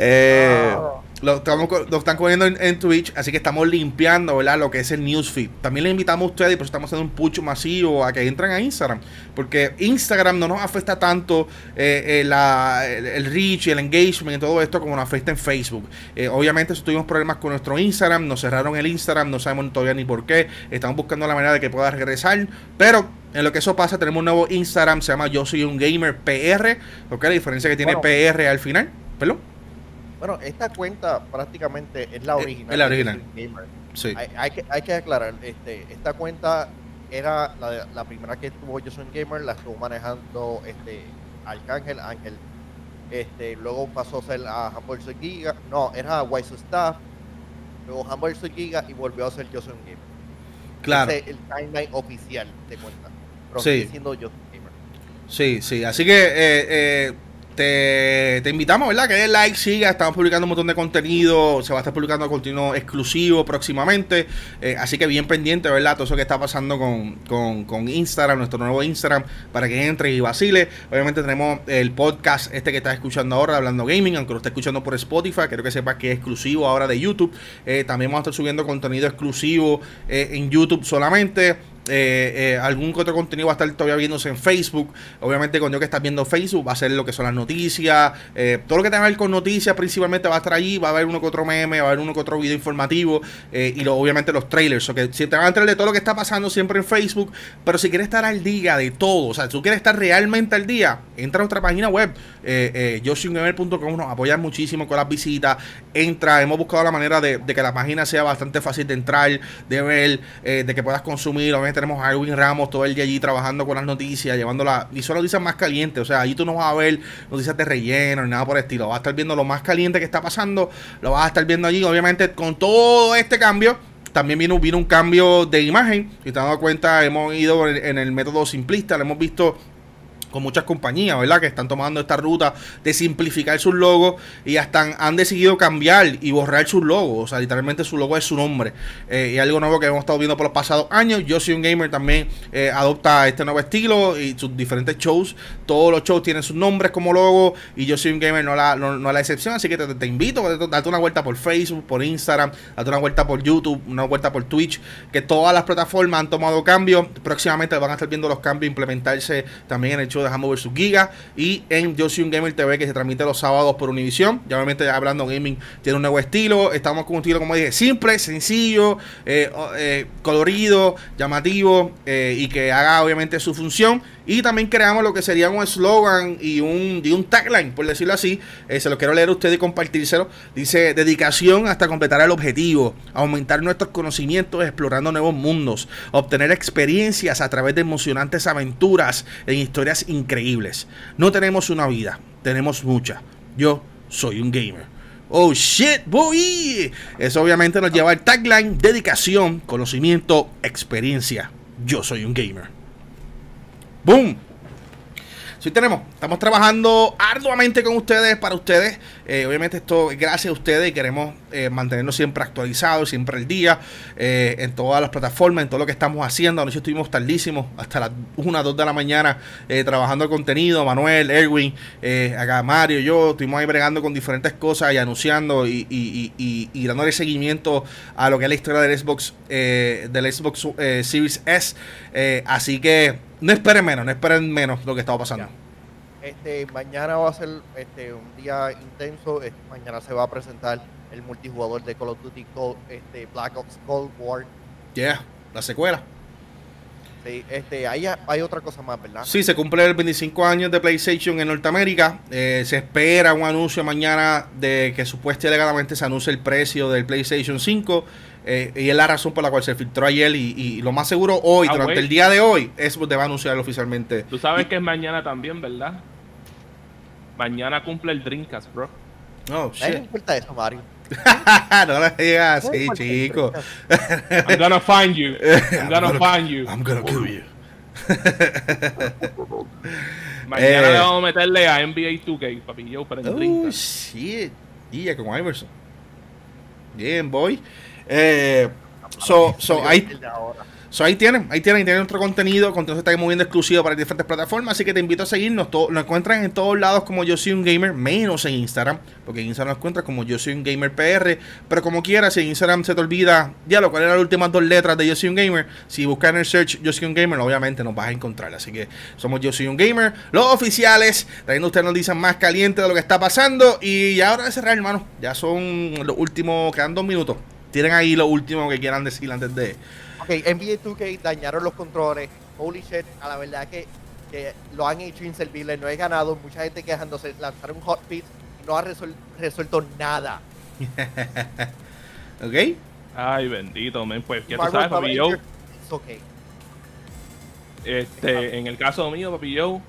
Eh, lo, estamos lo están cogiendo en, en Twitch, así que estamos limpiando, ¿verdad? Lo que es el newsfeed. También le invitamos a ustedes, y por eso estamos haciendo un push masivo a que entren a Instagram, porque Instagram no nos afecta tanto eh, eh, la- el, el reach y el engagement y todo esto como nos afecta en Facebook. Eh, obviamente tuvimos problemas con nuestro Instagram, nos cerraron el Instagram, no sabemos todavía ni por qué. Estamos buscando la manera de que pueda regresar, pero en lo que eso pasa, tenemos un nuevo Instagram, se llama Yo Soy Un Gamer PR, ¿ok? La diferencia que tiene Bueno. PR al final, perdón. Bueno, esta cuenta prácticamente es la Eh, original. es la original. Gamer. Sí. Hay, hay que, hay que aclarar, este, esta cuenta era la, la primera que tuvo Yo Soy Gamer, la estuvo manejando este Arcángel, Ángel. Este, luego pasó a ser a Humble Soy Giga, no, era Wise Staff, luego Humble Soy Giga y volvió a ser Yo Soy Gamer. Claro. Ese es el timeline oficial de cuenta. Pero Sí. sigue siendo yo gamer. Sí, sí. Así que eh, eh, te, te invitamos, ¿verdad? Que des like, siga. Estamos publicando un montón de contenido. Se va a estar publicando contenido exclusivo próximamente. Eh, así que bien pendiente, ¿verdad? Todo eso que está pasando con, con, Instagram, nuestro nuevo Instagram, para que entre y vacile. Obviamente tenemos el podcast este que estás escuchando ahora, Hablando Gaming, aunque lo esté escuchando por Spotify. Quiero que sepas que es exclusivo ahora de YouTube. Eh, también vamos a estar subiendo contenido exclusivo eh, en YouTube solamente. Eh, eh, algún otro contenido va a estar todavía viéndose en Facebook. Obviamente, cuando que estás viendo Facebook, va a ser lo que son las noticias. eh, todo lo que tenga que ver con noticias, principalmente va a estar allí. Va a haber uno que otro meme, va a haber uno que otro video informativo. eh, y obviamente los trailers. O que si te van a enterar de todo lo que está pasando siempre en Facebook. Pero si quieres estar al día de todo, o sea, si tú quieres estar realmente al día, entra a nuestra página web, eh, eh. Nos apoyan muchísimo con las visitas. Entra, hemos buscado la manera de, que la página sea bastante fácil de entrar, de ver, de que puedas consumir. Obviamente tenemos a Erwin Ramos todo el día allí trabajando con las noticias, llevándolas, y son noticias más calientes. O sea, allí tú no vas a ver noticias de relleno ni nada por el estilo. Vas a estar viendo lo más caliente que está pasando, lo vas a estar viendo allí. Obviamente, con todo este cambio. También vino, vino un cambio de imagen. Si te has dado cuenta, hemos ido en el método simplista. Lo hemos visto con muchas compañías, ¿verdad? Que están tomando esta ruta de simplificar sus logos y hasta han, decidido cambiar y borrar sus logos. O sea, literalmente su logo es su nombre. Eh, y algo nuevo que hemos estado viendo por los pasados años. Yo soy un gamer también eh, adopta este nuevo estilo y sus diferentes shows. Todos los shows tienen sus nombres como logo y yo soy un gamer no la, no, no la excepción. Así que te, te invito a darte una vuelta por Facebook, por Instagram, date una vuelta por YouTube, una vuelta por Twitch. Que todas las plataformas han tomado cambios. Próximamente van a estar viendo los cambios implementarse también en el show de Hammer vs Giga y en Yo Soy un Gamer TV que se transmite los sábados por Univision. Ya obviamente hablando gaming tiene un nuevo estilo. Estamos con un estilo, como dije, simple, sencillo, eh, eh, colorido, llamativo eh, y que haga obviamente su función. Y también creamos lo que sería un eslogan y un, un tagline, por decirlo así. Eh, se lo quiero leer a usted y compartírselo. Dice, dedicación hasta completar el objetivo, aumentar nuestros conocimientos explorando nuevos mundos, obtener experiencias a través de emocionantes aventuras en historias increíbles. No tenemos una vida, tenemos mucha. Yo soy un gamer. Oh shit, boy. Eso obviamente nos lleva al tagline, dedicación, conocimiento, experiencia. Yo soy un gamer. Boom. Sí tenemos, estamos trabajando arduamente con ustedes, para ustedes. Eh, obviamente esto es gracias a ustedes y queremos eh, mantenernos siempre actualizados, siempre al día, eh, en todas las plataformas, en todo lo que estamos haciendo. Anoche estuvimos tardísimos, hasta las 1, 2 de la mañana, trabajando el contenido. Manuel, Erwin, acá Mario, yo, estuvimos ahí bregando con diferentes cosas y anunciando y, y, y, y, dándole seguimiento a lo que es la historia del Xbox, del Xbox Series S. Así que no esperen menos, no esperen menos lo que está pasando. Este, mañana va a ser este, un día intenso. Este, mañana se va a presentar el multijugador de Call of Duty Cold- este, Black Ops Cold War. Yeah, la secuela. Sí, este, hay, hay otra cosa más, ¿verdad? Sí, se cumple el 25 años de PlayStation en Norteamérica. Eh, se espera un anuncio mañana de que supuestamente se anuncie el precio del PlayStation 5. Eh, y es la razón por la cual se filtró ayer. Y, y lo más seguro hoy, Ah, durante el día de hoy, eso te va a anunciar oficialmente. Tú sabes que es mañana también, ¿verdad? Mañana cumple el Dreamcast, bro. Oh, shit. importa eso, Mario. no lo digas No así, chico. I'm gonna find you. I'm gonna find you. I'm gonna kill you. Mañana Eh. le vamos a meterle a NBA 2K, papi. Yo, para el Oh, Dreamcast. shit. Y ya con Iverson. Bien, boy. Eh, so, so, ahí. So, ahí tienen, ahí tienen, ahí tienen nuestro contenido, contenido se está moviendo exclusivo para diferentes plataformas, así que te invito a seguirnos, todo, nos encuentran en todos lados como yo soy un gamer, menos en Instagram, porque en Instagram nos encuentras como yo soy un gamer PR, pero como quieras, si en Instagram se te olvida, ya lo cual eran las últimas dos letras de yo soy un gamer, si buscas en el search yo soy un gamer, obviamente nos vas a encontrar, así que somos yo soy un gamer, los oficiales, trayendo ustedes nos dicen más caliente de lo que está pasando, y ya ahora de cerrar hermano, ya son los últimos, quedan dos minutos, tienen ahí lo último que quieran decir antes de... Ok, NBA 2K dañaron los controles. Holy shit, a la verdad que, que lo han hecho inservible. No he ganado. Mucha gente quejándose. Lanzaron hot fix y no ha resol- resuelto nada. ¿Ok? Ay, bendito, men. Pues, ya tú sabes, papi it's okay. Este, en el caso mío, papi yo.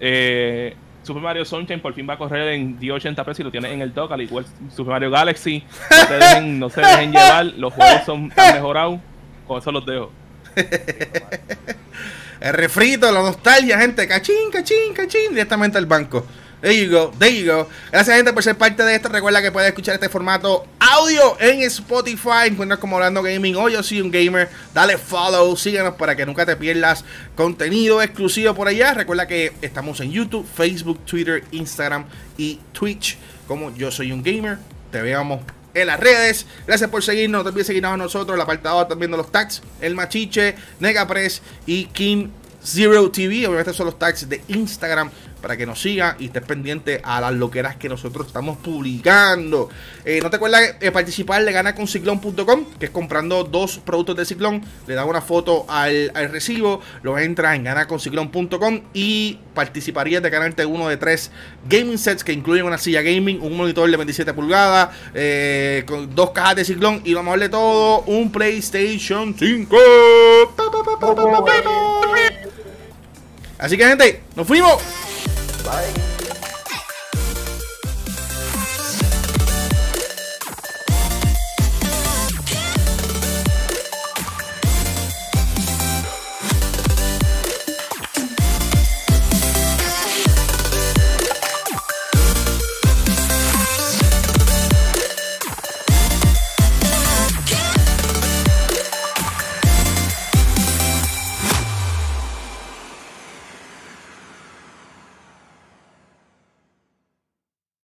Eh, Super Mario Sunshine por fin va a correr en 1080p si lo tienes en el dock, al igual Super Mario Galaxy. No, te dejen, no se dejen llevar, los juegos son han mejorado. con eso los dejo. el refrito, la nostalgia, gente. Cachín, cachín, cachín. Directamente al banco. There you go, there you go. Gracias, gente, por ser parte de esto. Recuerda que puedes escuchar este formato audio en Spotify. Encuentras como Hablando Gaming o Yo Soy un Gamer. Dale follow, síguenos para que nunca te pierdas contenido exclusivo por allá. Recuerda que estamos en YouTube, Facebook, Twitter, Instagram y Twitch. Como Yo Soy un Gamer. Te veamos en las redes. Gracias por seguirnos. Olvides seguirnos a nosotros. El apartado también viendo los tags. El Machiche, Negapress y King Zero TV. Obviamente son los tags de Instagram para que nos siga y estés pendiente a las loqueras que nosotros estamos publicando. Eh, no te acuerdas de participar de ganaconciclón.com, que es comprando dos productos de Ciclón, le das una foto al, recibo, lo entras en ganaconciclón.com y participarías de ganarte uno de tres gaming sets que incluyen una silla gaming, un monitor de 27 pulgadas, eh, con dos cajas de Ciclón y lo mejor de todo, un PlayStation 5. Así que, gente, nos fuimos. Bye.